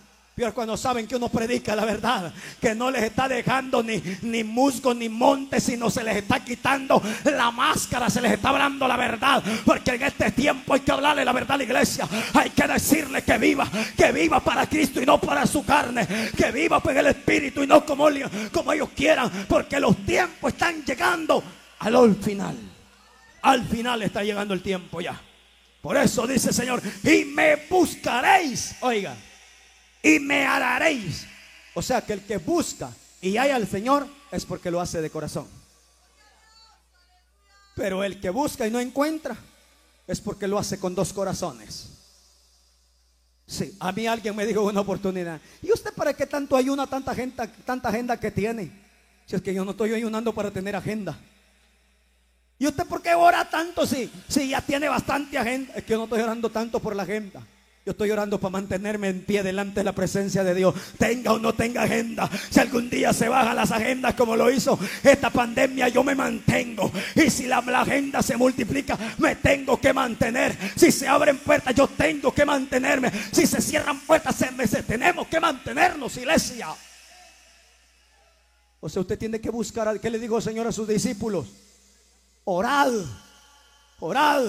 cuando saben que uno predica la verdad, que no les está dejando ni, ni musgo ni monte, sino se les está quitando la máscara, se les está hablando la verdad. Porque en este tiempo hay que hablarle la verdad a la iglesia. Hay que decirle que viva, que viva para Cristo y no para su carne. Que viva en el Espíritu y no como, como ellos quieran. Porque los tiempos están llegando al final. Al final está llegando el tiempo ya. Por eso dice el Señor, y me buscaréis. Oiga y me hallaréis. O sea que el que busca y haya al Señor es porque lo hace de corazón. Pero el que busca y no encuentra es porque lo hace con dos corazones. Sí, a mí alguien me dijo una oportunidad. ¿Y usted para qué tanto ayuna tanta gente, tanta agenda que tiene? Si es que yo no estoy ayunando para tener agenda. ¿Y usted por qué ora tanto si, si ya tiene bastante agenda? Es que yo no estoy orando tanto por la agenda. Yo estoy orando para mantenerme en pie delante de la presencia de Dios. Tenga o no tenga agenda. Si algún día se bajan las agendas como lo hizo esta pandemia, yo me mantengo. Y si la, agenda se multiplica, me tengo que mantener. Si se abren puertas, yo tengo que mantenerme. Si se cierran puertas, se, tenemos que mantenernos, iglesia. O sea, usted tiene que buscar, ¿qué le dijo el Señor a sus discípulos? Orad, orad,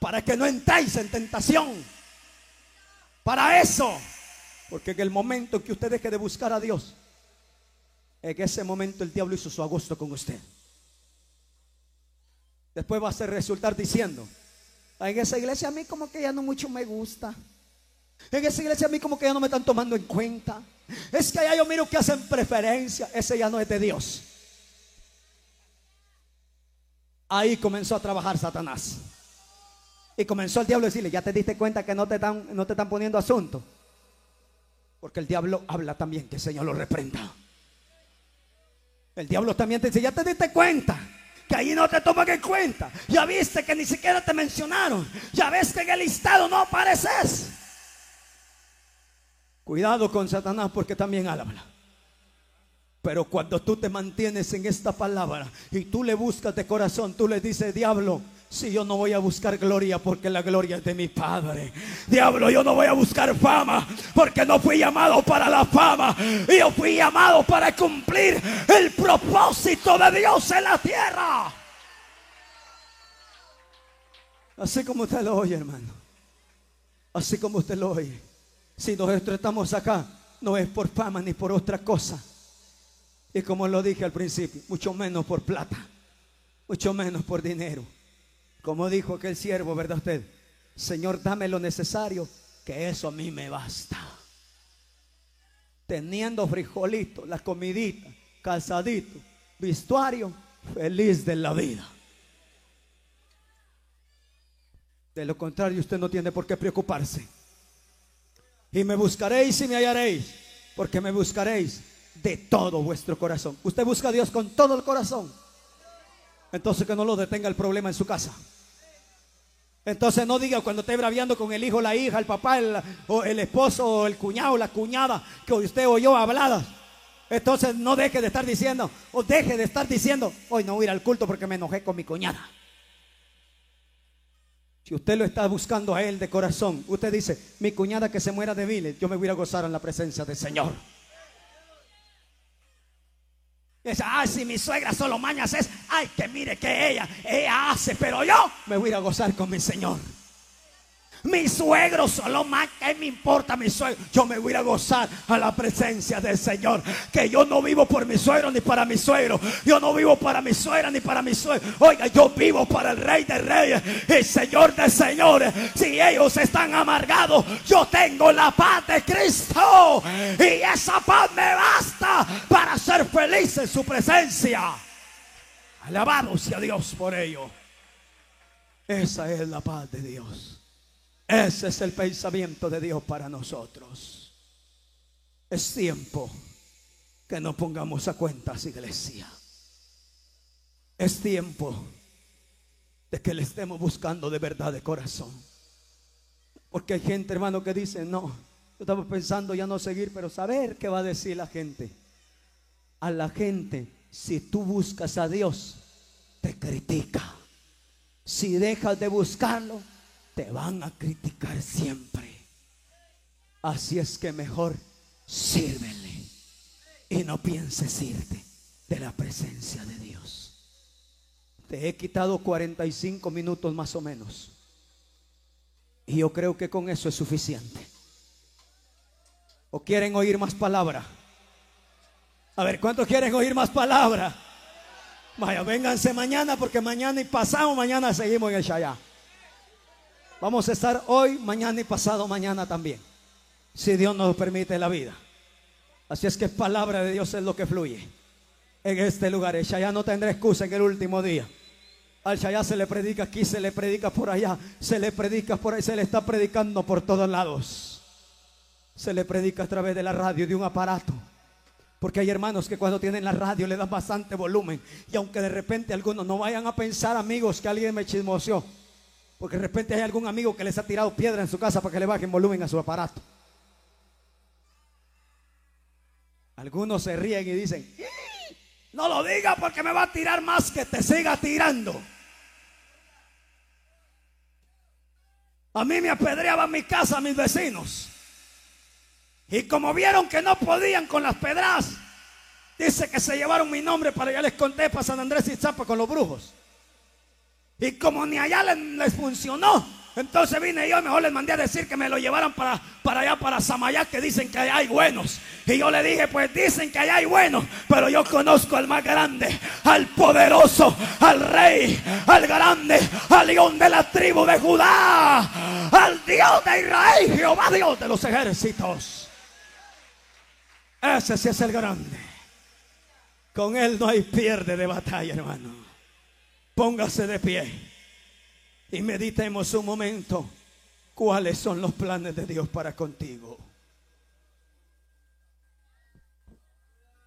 para que no entréis en tentación. Para eso. Porque en el momento que usted deje de buscar a Dios, en ese momento el diablo hizo su agosto con usted. Después va a ser resultar diciendo, en esa iglesia a mí como que ya no mucho me gusta. En esa iglesia a mí como que ya no me están tomando en cuenta. Es que allá yo miro que hacen preferencia. Ese ya no es de Dios. Ahí comenzó a trabajar Satanás. Y comenzó el diablo a decirle, ya te diste cuenta que no te están, no te están poniendo asunto. Porque el diablo habla también, que el Señor lo reprenda. El diablo también te dice, ya te diste cuenta que ahí no te toman en cuenta. Ya viste que ni siquiera te mencionaron. Ya ves que en el listado no apareces. Cuidado con Satanás porque también habla. Pero cuando tú te mantienes en esta palabra y tú le buscas de corazón, tú le dices, diablo, si yo no voy a buscar gloria porque la gloria es de mi Padre. Diablo, yo no voy a buscar fama porque no fui llamado para la fama. Yo fui llamado para cumplir el propósito de Dios en la tierra. Así como usted lo oye, hermano. Así como usted lo oye. Si nosotros estamos acá, no es por fama ni por otra cosa. Y como lo dije al principio, mucho menos por plata, mucho menos por dinero como dijo aquel siervo, ¿verdad usted? Señor, dame lo necesario, que eso a mí me basta. Teniendo frijolito, la comidita, calzadito, vestuario, feliz de la vida. De lo contrario, usted no tiene por qué preocuparse. Y me buscaréis y me hallaréis, porque me buscaréis de todo vuestro corazón. Usted busca a Dios con todo el corazón. Entonces que no lo detenga el problema en su casa. Entonces no diga cuando esté braviando con el hijo, la hija, el papá, el, o el esposo, o el cuñado, la cuñada, que usted oyó habladas. Entonces no deje de estar diciendo, o deje de estar diciendo, hoy no voy a ir al culto porque me enojé con mi cuñada. Si usted lo está buscando a él de corazón, usted dice, mi cuñada que se muera de viles, yo me voy a gozar en la presencia del Señor. Ay, si mi suegra solo mañas es, ay, que mire que ella, ella hace, pero yo me voy a gozar con mi Señor. Mi suegro solo más, ¿qué me importa mi suegro? Yo me voy a gozar a la presencia del Señor. Que yo no vivo por mi suegro ni para mi suegro. Yo no vivo para mi suegra ni para mi suegro. Oiga, yo vivo para el Rey de Reyes y Señor de Señores. Si ellos están amargados, yo tengo la paz de Cristo. Y esa paz me basta para ser feliz en su presencia. Alabado sea Dios por ello. Esa es la paz de Dios. Ese es el pensamiento de Dios para nosotros. Es tiempo que no pongamos a cuentas, iglesia. Es tiempo de que le estemos buscando de verdad de corazón. Porque hay gente, hermano, que dice, no, yo estaba pensando ya no seguir, pero saber qué va a decir la gente. A la gente, si tú buscas a Dios, te critica. Si dejas de buscarlo, te van a criticar siempre. Así es que mejor sírvele y no pienses irte de la presencia de Dios. Te he quitado 45 minutos más o menos. Y yo creo que con eso es suficiente. ¿O quieren oír más palabra? A ver, ¿cuántos quieren oír más palabra? Vaya, vénganse mañana porque mañana y pasado mañana seguimos en el Shayá. Vamos a estar hoy, mañana y pasado mañana también. Si Dios nos permite la vida. Así es que palabra de Dios es lo que fluye en este lugar. El Shaya no tendrá excusa en el último día. Al Shaya se le predica aquí, se le predica por allá, se le predica por ahí, se le está predicando por todos lados. Se le predica a través de la radio, de un aparato. Porque hay hermanos que cuando tienen la radio le dan bastante volumen. Y aunque de repente algunos no vayan a pensar, amigos, que alguien me chismoseó. Porque de repente hay algún amigo que les ha tirado piedra en su casa para que le bajen volumen a su aparato. Algunos se ríen y dicen, no lo diga porque me va a tirar más que te siga tirando. A mí me apedreaban mi casa mis vecinos. Y como vieron que no podían con las pedras, dice que se llevaron mi nombre para ya les conté para San Andrés y Zapa con los brujos. Y como ni allá les, funcionó, entonces vine yo mejor les mandé a decir que me lo llevaran para, para allá, para Samayá, que dicen que hay buenos. Y yo le dije, pues dicen que allá hay buenos, pero yo conozco al más grande, al poderoso, al rey, al grande, al león de la tribu de Judá, al Dios de Israel, Jehová Dios de los ejércitos. Ese sí es el grande. Con él no hay pierde de batalla, hermano. Póngase de pie y meditemos un momento cuáles son los planes de Dios para contigo.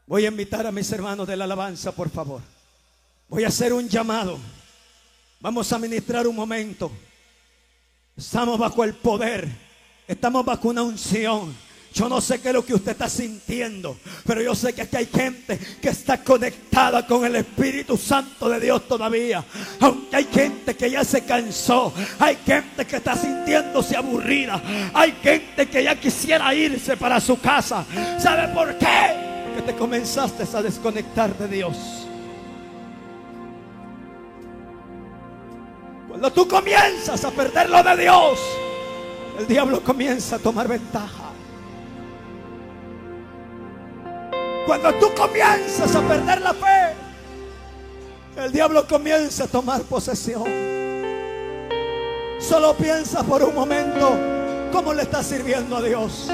Voy a invitar a mis hermanos de la alabanza, por favor. Voy a hacer un llamado. Vamos a ministrar un momento. Estamos bajo el poder. Estamos bajo una unción. Yo no sé qué es lo que usted está sintiendo, pero yo sé que aquí hay gente que está conectada con el Espíritu Santo de Dios todavía. Aunque hay gente que ya se cansó, hay gente que está sintiéndose aburrida, hay gente que ya quisiera irse para su casa. ¿Sabe por qué? Que te comenzaste a desconectar de Dios. Cuando tú comienzas a perder lo de Dios, el diablo comienza a tomar ventaja. Cuando tú comienzas a perder la fe, el diablo comienza a tomar posesión. Solo piensa por un momento cómo le estás sirviendo a Dios.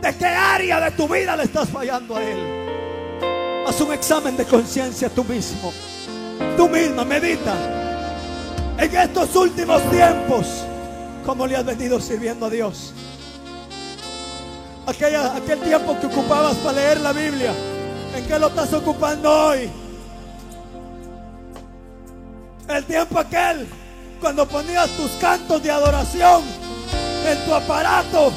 ¿De qué área de tu vida le estás fallando a Él? Haz un examen de conciencia tú mismo. Tú misma medita. En estos últimos tiempos, ¿cómo le has venido sirviendo a Dios? Aquel tiempo que ocupabas para leer la Biblia, ¿en qué lo estás ocupando hoy? El tiempo aquel cuando ponías tus cantos de adoración en tu aparato,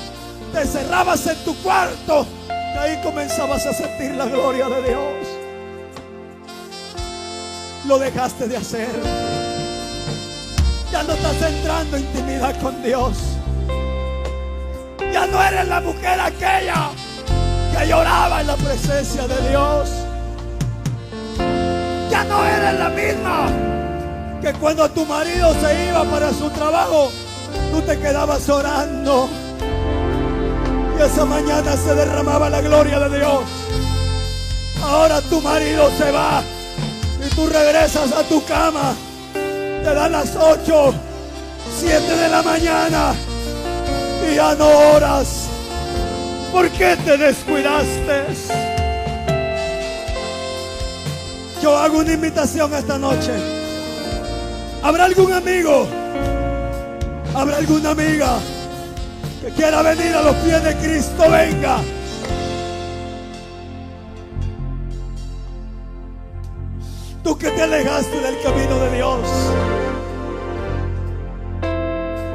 te cerrabas en tu cuarto y ahí comenzabas a sentir la gloria de Dios. Lo dejaste de hacer. Ya no estás entrando en intimidad con Dios. Ya no eres la mujer aquella que lloraba en la presencia de Dios. Ya no eres la misma que cuando tu marido se iba para su trabajo, tú te quedabas orando. Y esa mañana se derramaba la gloria de Dios. Ahora tu marido se va y tú regresas a tu cama. Te dan las 8, 7 de la mañana y ya no oras. ¿Por qué te descuidaste? Yo hago una invitación esta noche. ¿Habrá algún amigo? ¿Habrá alguna amiga que quiera venir a los pies de Cristo? Venga. Tú que te alejaste del camino de Dios.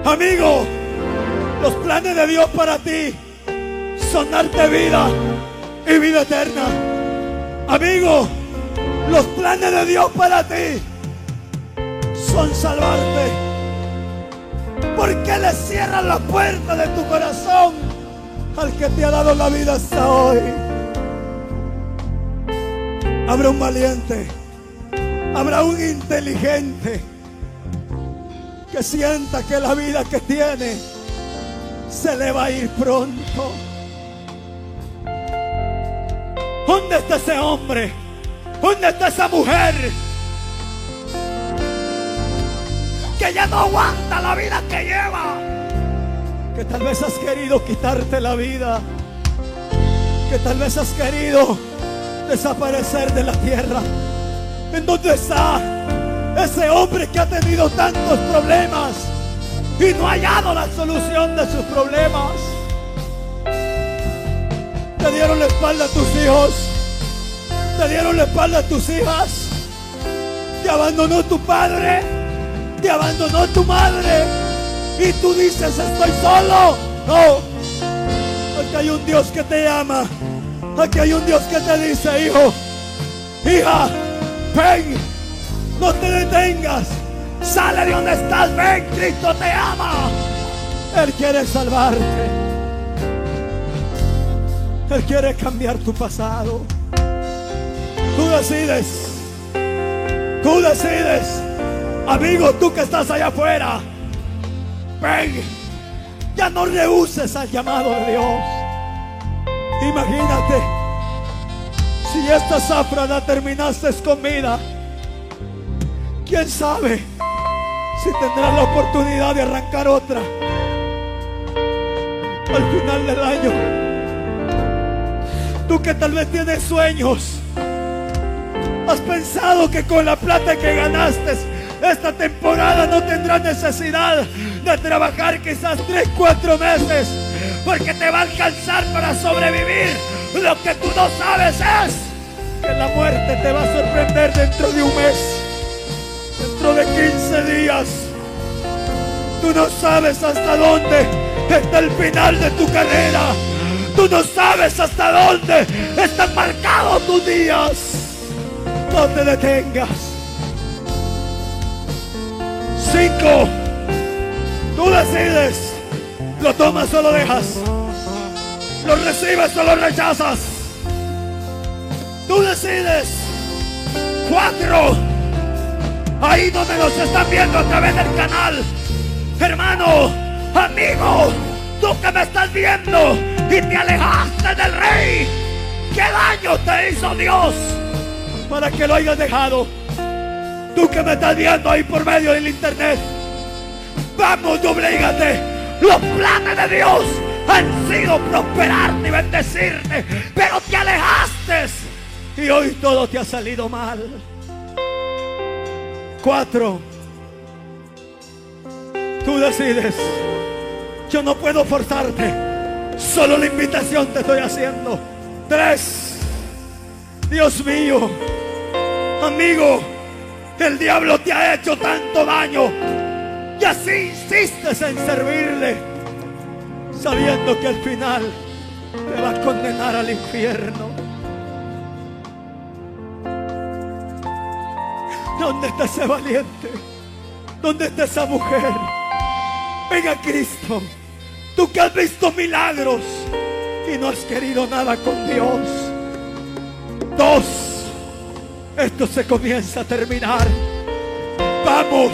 Amigo, los planes de Dios para ti son darte vida y vida eterna. Amigo, los planes de Dios para ti son salvarte. ¿Por qué le cierras la puerta de tu corazón al que te ha dado la vida hasta hoy? Habrá un valiente, habrá un inteligente que sienta que la vida que tiene se le va a ir pronto. ¿Dónde está ese hombre? ¿Dónde está esa mujer? Que ya no aguanta la vida que lleva. Que tal vez has querido quitarte la vida. Que tal vez has querido desaparecer de la tierra. ¿En dónde está ese hombre que ha tenido tantos problemas y no ha hallado la solución de sus problemas? Te dieron la espalda a tus hijos. Te dieron la espalda a tus hijas. Te abandonó tu padre. Te abandonó tu madre. Y tú dices, estoy solo. No. Aquí hay un Dios que te ama. Aquí hay un Dios que te dice, hijo, hija, ven. No te detengas. Sale de donde estás. Ven, Cristo te ama. Él quiere salvarte. Él quiere cambiar tu pasado. Tú decides. Tú decides. Amigo, tú que estás allá afuera. Ven. Ya no rehuses al llamado de Dios. Imagínate. Si esta zafra la terminaste con vida. ¿Quién sabe si tendrás la oportunidad de arrancar otra? Al final del año. Tú que tal vez tienes sueños. Has pensado que con la plata que ganaste esta temporada no tendrás necesidad de trabajar quizás 3, 4 meses. Porque te va a alcanzar para sobrevivir. Lo que tú no sabes es que la muerte te va a sorprender dentro de un mes. Dentro de 15 días. Tú no sabes hasta dónde está el final de tu carrera. Tú no sabes hasta dónde están marcados tus días. No te detengas. Cinco. Tú decides. Lo tomas o lo dejas. Lo recibes o lo rechazas. Tú decides. Cuatro. Ahí donde nos están viendo a través del canal. Hermano, amigo, tú que me estás viendo y te alejaste del rey. ¿Qué daño te hizo Dios para que lo hayas dejado? Tú que me estás viendo ahí por medio del internet. Vamos, oblígate. Los planes de Dios han sido prosperarte y bendecirte, pero te alejaste y hoy todo te ha salido mal. Cuatro. Tú decides. Yo no puedo forzarte. Solo la invitación te estoy haciendo. Tres. Dios mío. Amigo. El diablo te ha hecho tanto daño. Y así insistes en servirle. Sabiendo que al final te va a condenar al infierno. ¿Dónde está ese valiente? ¿Dónde está esa mujer? Venga Cristo. Tú que has visto milagros y no has querido nada con Dios. Dos, esto se comienza a terminar. Vamos,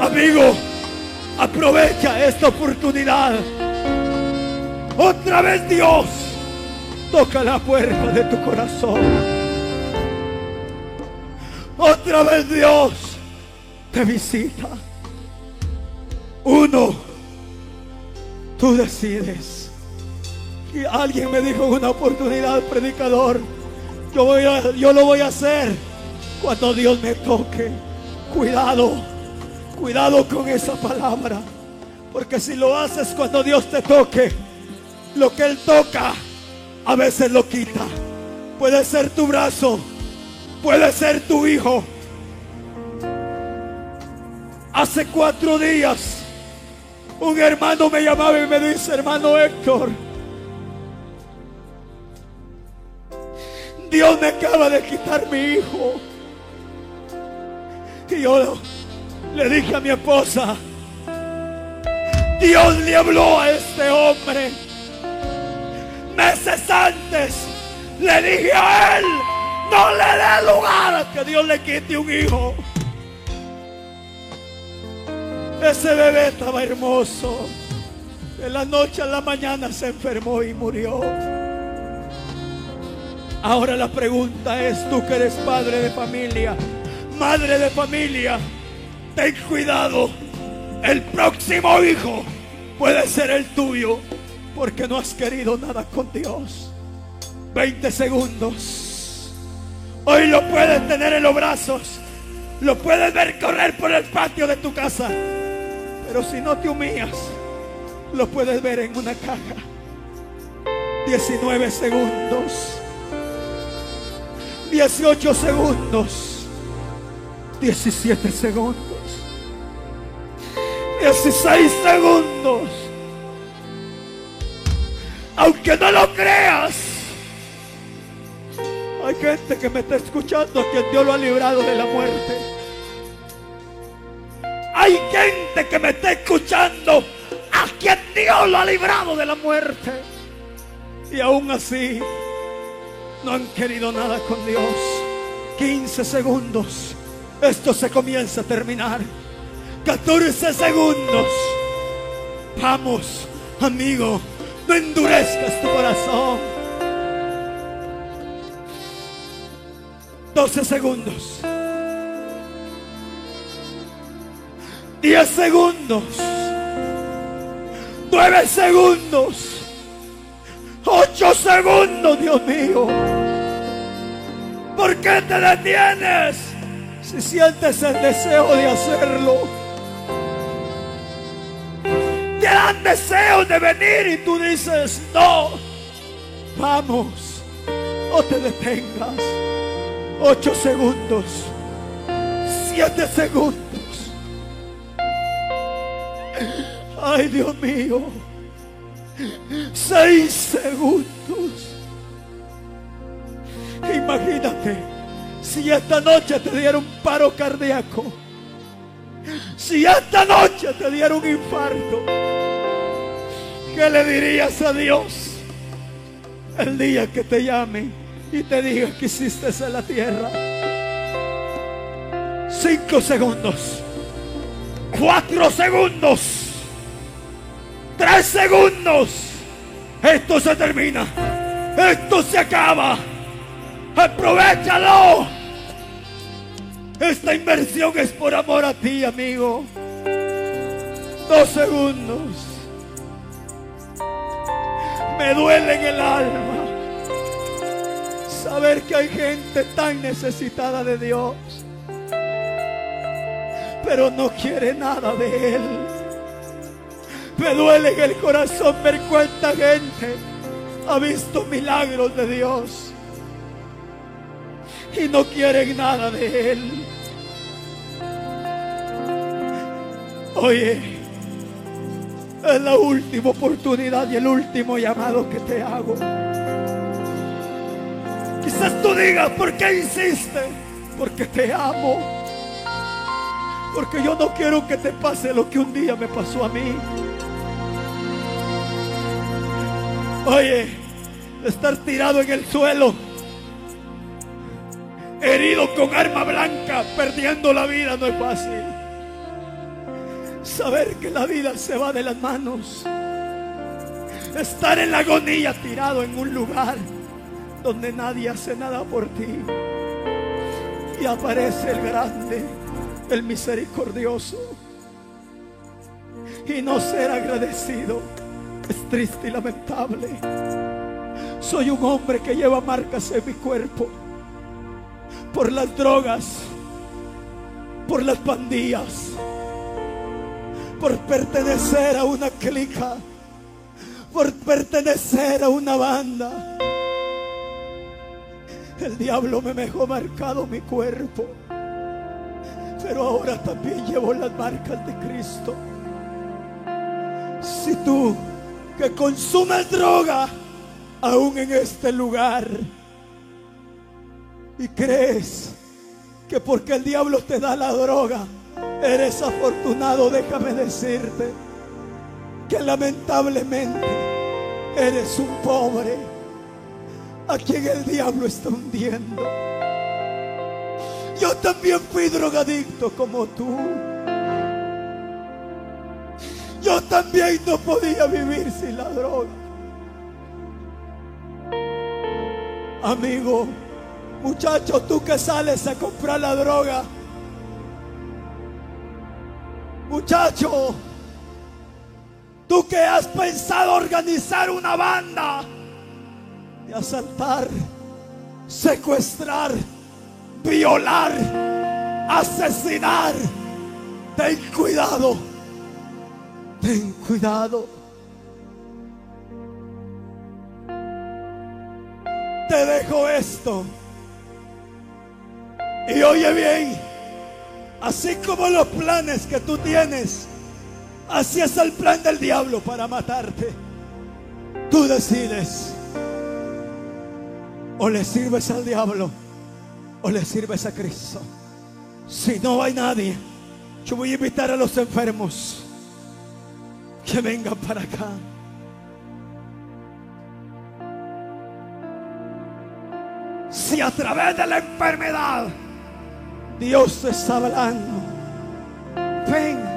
amigo, aprovecha esta oportunidad. Otra vez Dios toca la puerta de tu corazón. Otra vez Dios te visita. Uno, tú decides. Y alguien me dijo en una oportunidad, predicador, yo, voy a, yo lo voy a hacer cuando Dios me toque. Cuidado, cuidado con esa palabra. Porque si lo haces cuando Dios te toque, lo que Él toca, a veces lo quita. Puede ser tu brazo, puede ser tu hijo. Hace cuatro días un hermano me llamaba y me dice, hermano Héctor, Dios me acaba de quitar mi hijo. Y yo le dije a mi esposa, Dios le habló a este hombre. Meses antes le dije a él, no le dé lugar a que Dios le quite un hijo. Ese bebé estaba hermoso. De la noche a la mañana se enfermó y murió. Ahora la pregunta es, tú que eres padre de familia, madre de familia, ten cuidado. El próximo hijo puede ser el tuyo porque no has querido nada con Dios. 20 segundos. Hoy lo puedes tener en los brazos. Lo puedes ver correr por el patio de tu casa. Pero si no te humillas, lo puedes ver en una caja. 19 segundos. 18 segundos. 17 segundos. 16 segundos. Aunque no lo creas. Hay gente que me está escuchando a quien Dios lo ha librado de la muerte. Hay gente que me está escuchando a quien Dios lo ha librado de la muerte. Y aún así no han querido nada con Dios. 15 segundos. Esto se comienza a terminar. 14 segundos. Vamos, amigo, no endurezcas tu corazón. 12 segundos. 10 segundos. 9 segundos. 8 segundos, Dios mío. ¿Por qué te detienes? Si sientes el deseo de hacerlo. Te dan deseo de venir y tú dices, no. Vamos. O te detengas. 8 segundos. 7 segundos. Ay, Dios mío. Seis segundos. Imagínate si esta noche te diera un paro cardíaco. Si esta noche te diera un infarto. ¿Qué le dirías a Dios el día que te llame y te diga que hiciste en la tierra? Cinco segundos. Cuatro segundos. Tres segundos. Esto se termina. Esto se acaba. Aprovechalo. Esta inversión es por amor a ti, amigo. Dos segundos. Me duele en el alma saber que hay gente tan necesitada de Dios, pero no quiere nada de Él. Me duele en el corazón ver cuánta gente ha visto milagros de Dios y no quieren nada de Él. Oye, es la última oportunidad y el último llamado que te hago. Quizás tú digas, ¿por qué insiste? Porque te amo. Porque yo no quiero que te pase lo que un día me pasó a mí. Oye, estar tirado en el suelo, herido con arma blanca, perdiendo la vida, no es fácil. Saber que la vida se va de las manos. Estar en la agonía tirado en un lugar donde nadie hace nada por ti. Y aparece el grande, el misericordioso. Y no ser agradecido es triste y lamentable. Soy un hombre que lleva marcas en mi cuerpo por las drogas, por las pandillas, por pertenecer a una clica, por pertenecer a una banda. El diablo me dejó marcado mi cuerpo, pero ahora también llevo las marcas de Cristo. Si tú que consumes droga, aún en este lugar, y crees que porque el diablo te da la droga, eres afortunado, déjame decirte que lamentablemente eres un pobre a quien el diablo está hundiendo. Yo también fui drogadicto como tú. Yo también no podía vivir sin la droga. Amigo, muchacho, tú que sales a comprar la droga. Muchacho, tú que has pensado organizar una banda de asaltar, secuestrar, violar, asesinar, ten cuidado, ten cuidado. Te dejo esto. Y oye bien, así como los planes que tú tienes, así es el plan del diablo para matarte. Tú decides. O le sirves al diablo o le sirves a Cristo. Si no hay nadie, yo voy a invitar a los enfermos que vengan para acá. Si a través de la enfermedad Dios te está hablando, ven.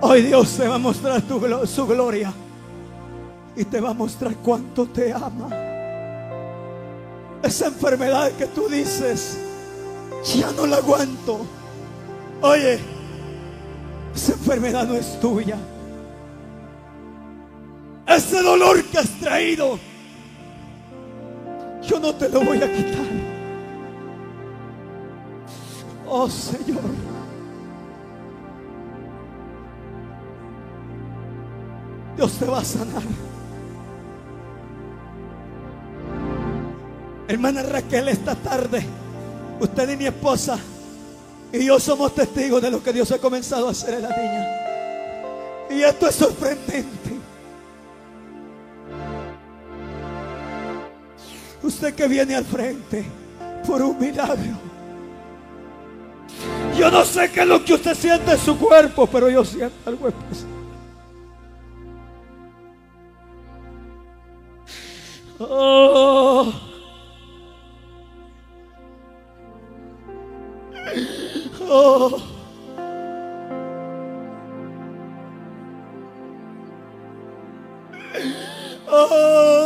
Hoy Dios te va a mostrar tu, su gloria y te va a mostrar cuánto te ama. Esa enfermedad que tú dices, ya no la aguanto. Oye, esa enfermedad no es tuya. Ese dolor que has traído, yo no te lo voy a quitar. Oh Señor. Dios te va a sanar. Hermana Raquel, esta tarde, usted y mi esposa y yo somos testigos de lo que Dios ha comenzado a hacer en la niña. Y esto es sorprendente. Usted que viene al frente por un milagro. Yo no sé qué es lo que usted siente en su cuerpo, pero yo siento algo especial. Oh. Oh. Oh.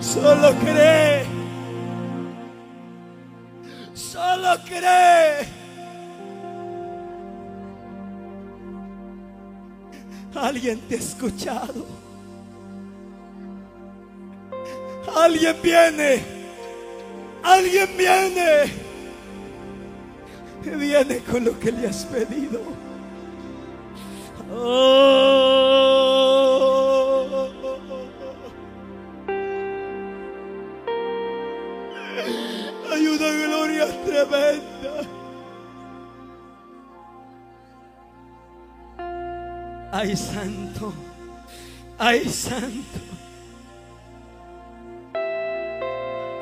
Solo cree. Solo cree. Alguien te ha escuchado. Alguien viene. Alguien viene. Viene con lo que le has pedido. Oh. Hay una gloria tremenda. Ay, santo. Ay, santo.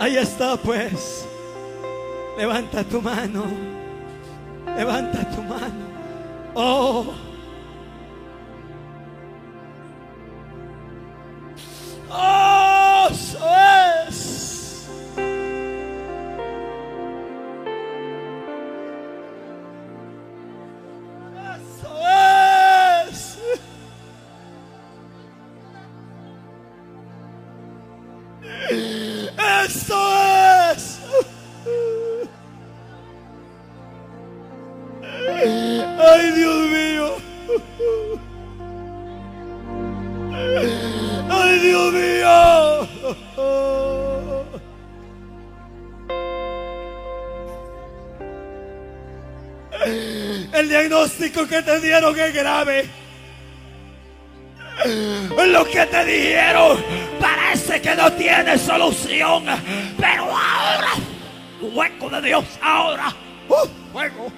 Ahí está pues. Levanta tu mano. Levanta tu mano. Oh. Dieron es grave. Lo que te dijeron parece que no tiene solución. Pero ahora, hueco de Dios, ahora, uh, fuego.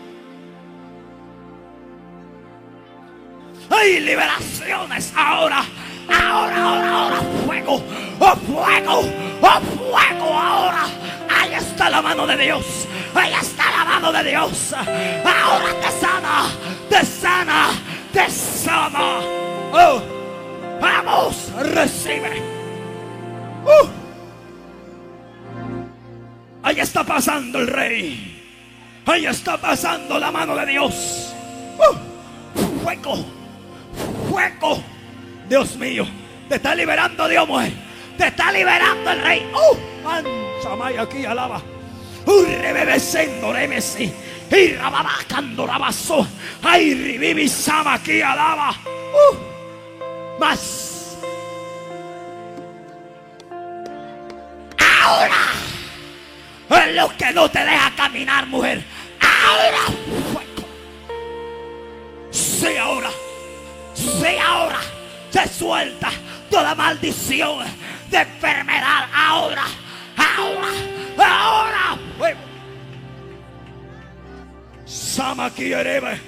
Hay liberaciones ahora. Ahora, ahora, ahora, fuego. Oh, fuego. Oh, fuego ahora. Ahí está la mano de Dios. Ahí está la mano de Dios. Ahora te sana. Te sana. Te sana. Oh, vamos, recibe. Uh. Ahí está pasando el rey. Ahí está pasando la mano de Dios. Uh. Fuego fuego. Dios mío, te está liberando Dios, mujer. Te está liberando el rey. ¡Uh! Ancha aquí alaba. ¡Uh! Rebebesendo, remesi. Y rababacando rabazo. ¡Ay, ribibi aquí alaba! ¡Uh! Más. Ahora. Es lo que no te deja caminar, mujer. Ahora. Sí, ahora. Sí, ahora se suelta toda maldición de enfermedad. Sama kierebe,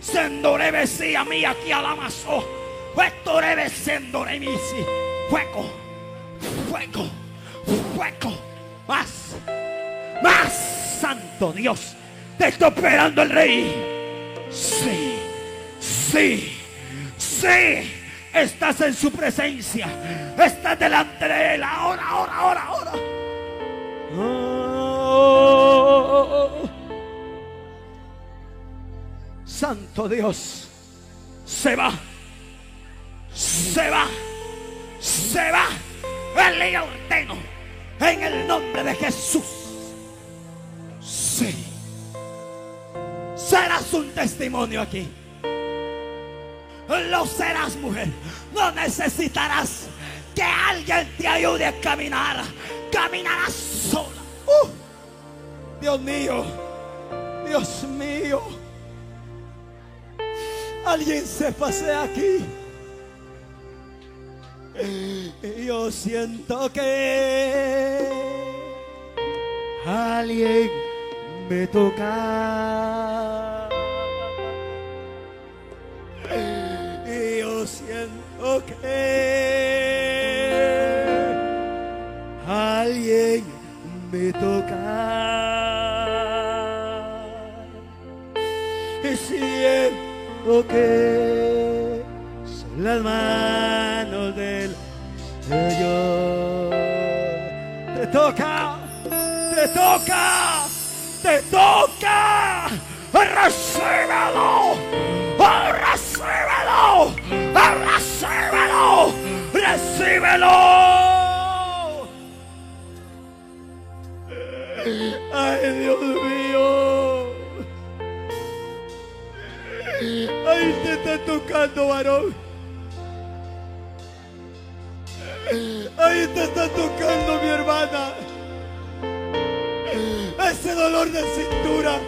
sendorebe si a mí aquí alamazo. Estorebe sendoremisi. Fuego, fuego, fuego. Más, más, santo Dios. Te está esperando el rey. Sí, sí. Sí, estás en su presencia. Estás delante de él. Ahora, ahora, ahora, ahora. Santo Dios. Se va. Se va. Se va. El le ordeno. En el nombre de Jesús. Sí. Serás un testimonio aquí lo serás, mujer. No necesitarás que alguien te ayude a caminar. Caminarás sola. Uh, Dios mío, Dios mío. Alguien se pasea aquí. Yo siento que alguien me toca. siento que alguien me toca. Siento que son las manos del Señor. Te toca, te toca, te toca. Recíbelo, recíbelo recíbelo, recíbelo. Ay, Dios mío. Ay, te está tocando, varón. Ahí te está tocando mi hermana. Ese dolor de cintura.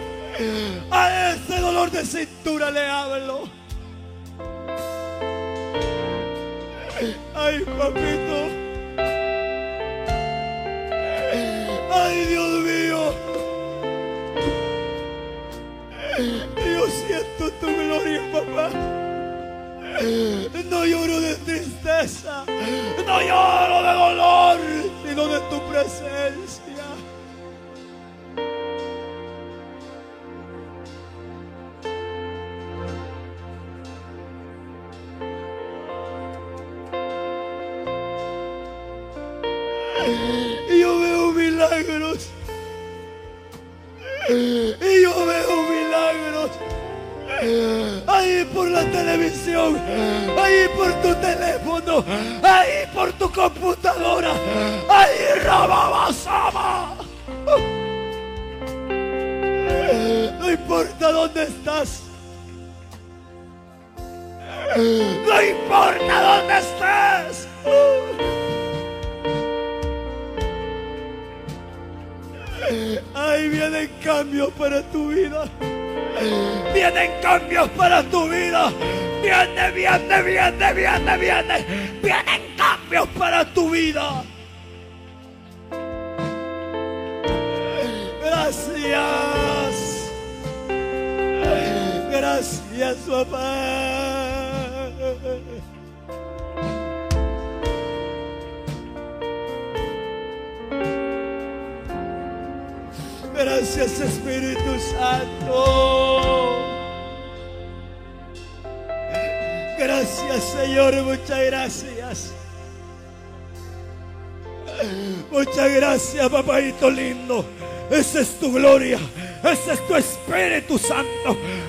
A ese dolor de cintura le hablo. Ay, papito. Ay, Dios mío. Papá. No lloro de tristeza, no lloro de dolor, sino de tu presencia.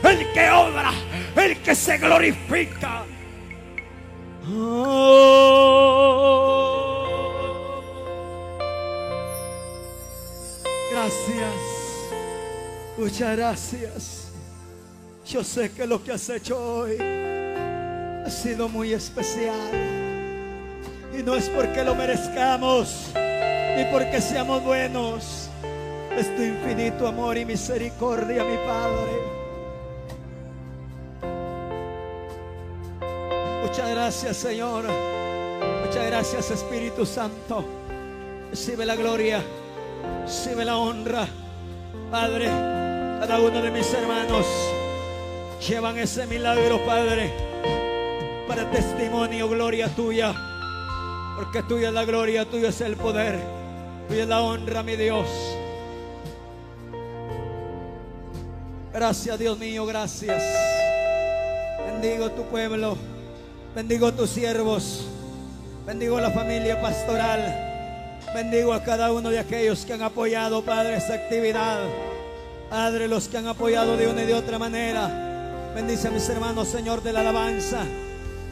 El que obra. El que se glorifica. Gracias. Muchas gracias. Yo sé que lo que has hecho hoy ha sido muy especial. Y no es porque lo merezcamos, ni porque seamos buenos. Es tu infinito amor y misericordia, mi Padre. Gracias, Señor. Muchas gracias, Espíritu Santo. Recibe la gloria, recibe la honra. Padre, cada uno de mis hermanos llevan ese milagro, Padre, para testimonio, gloria tuya. Porque tuya es la gloria, tuyo es el poder, tuya es la honra, mi Dios. Gracias, Dios mío, gracias. Bendigo tu pueblo, bendigo tus siervos, bendigo la familia pastoral. Bendigo a cada uno de aquellos que han apoyado, Padre, esta actividad. Padre, los que han apoyado de una y de otra manera. Bendice a mis hermanos, Señor, de la alabanza.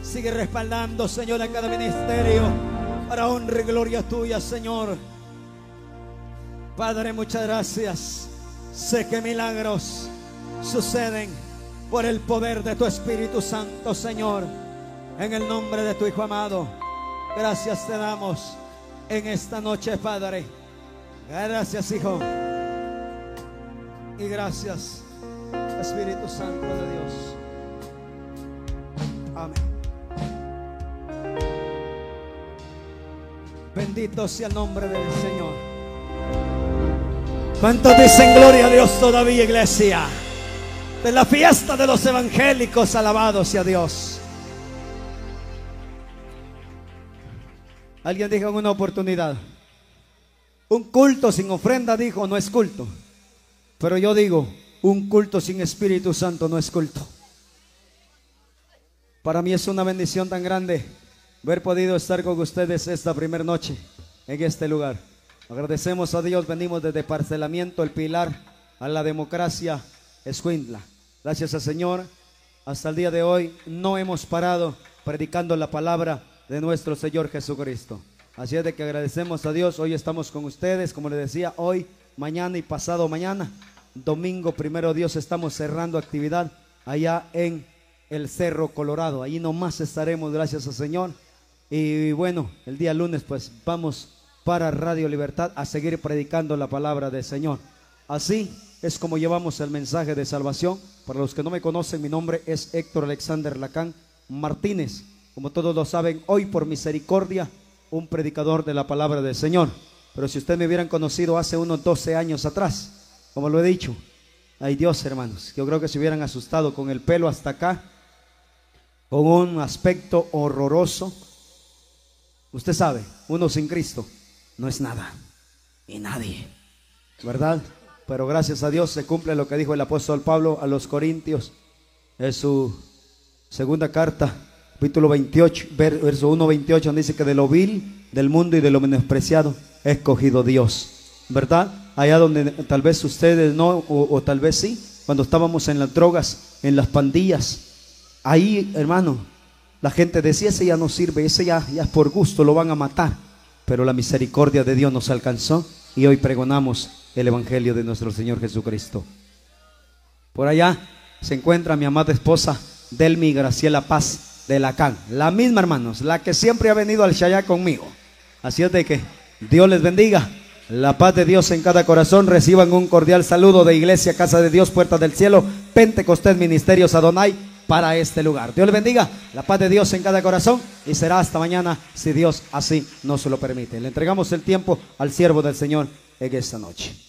Sigue respaldando, Señor, a cada ministerio. Para honra y gloria tuya, Señor. Padre, muchas gracias. Sé que milagros suceden por el poder de tu Espíritu Santo, Señor. En el nombre de tu Hijo amado. Gracias te damos en esta noche, Padre. Gracias, Hijo. Y gracias, Espíritu Santo de Dios. Amén. Bendito sea el nombre del Señor. ¿Cuántos dicen gloria a Dios todavía, iglesia? De la fiesta de los evangélicos, alabados sea Dios. Alguien dijo en una oportunidad, un culto sin ofrenda, dijo, no es culto. Pero yo digo, un culto sin Espíritu Santo no es culto. Para mí es una bendición tan grande haber podido estar con ustedes esta primera noche en este lugar. Agradecemos a Dios, venimos desde Parcelamiento, el Pilar, a la democracia, Escuintla. Gracias al Señor, hasta el día de hoy no hemos parado predicando la palabra de nuestro Señor Jesucristo. Así es de que agradecemos a Dios, hoy estamos con ustedes, como les decía, hoy, mañana y pasado mañana, domingo primero Dios, estamos cerrando actividad allá en el Cerro Colorado. Ahí nomás estaremos, gracias al Señor. Y bueno, el día lunes pues vamos para Radio Libertad a seguir predicando la palabra del Señor. Así es como llevamos el mensaje de salvación. Para los que no me conocen, mi nombre es Héctor Alexander Lacán Martínez. Como todos lo saben, hoy por misericordia, un predicador de la palabra del Señor. Pero si ustedes me hubieran conocido hace unos 12 años atrás, como lo he dicho, ay Dios hermanos, yo creo que se hubieran asustado con el pelo hasta acá, con un aspecto horroroso. Usted sabe, uno sin Cristo no es nada y nadie, ¿verdad? Pero gracias a Dios se cumple lo que dijo el apóstol Pablo a los Corintios en su segunda carta, capítulo 28, verso 1, 28, donde dice que de lo vil del mundo y de lo menospreciado he escogido Dios ¿verdad? Allá donde tal vez ustedes no, o, tal vez sí, cuando estábamos en las drogas, en las pandillas. Ahí, hermano, la gente decía, ese ya no sirve, ese ya, ya es por gusto, lo van a matar. Pero la misericordia de Dios nos alcanzó y hoy pregonamos el Evangelio de nuestro Señor Jesucristo. Por allá se encuentra mi amada esposa Delmi Graciela Paz de Lacan. La misma, hermanos, la que siempre ha venido al Shayá conmigo. Así es de que Dios les bendiga. La paz de Dios en cada corazón. Reciban un cordial saludo de Iglesia, Casa de Dios, Puertas del Cielo, Pentecostés, Ministerios Adonai para este lugar. Dios les bendiga. La paz de Dios en cada corazón. Y será hasta mañana si Dios así nos lo permite. Le entregamos el tiempo al siervo del Señor en esta noche.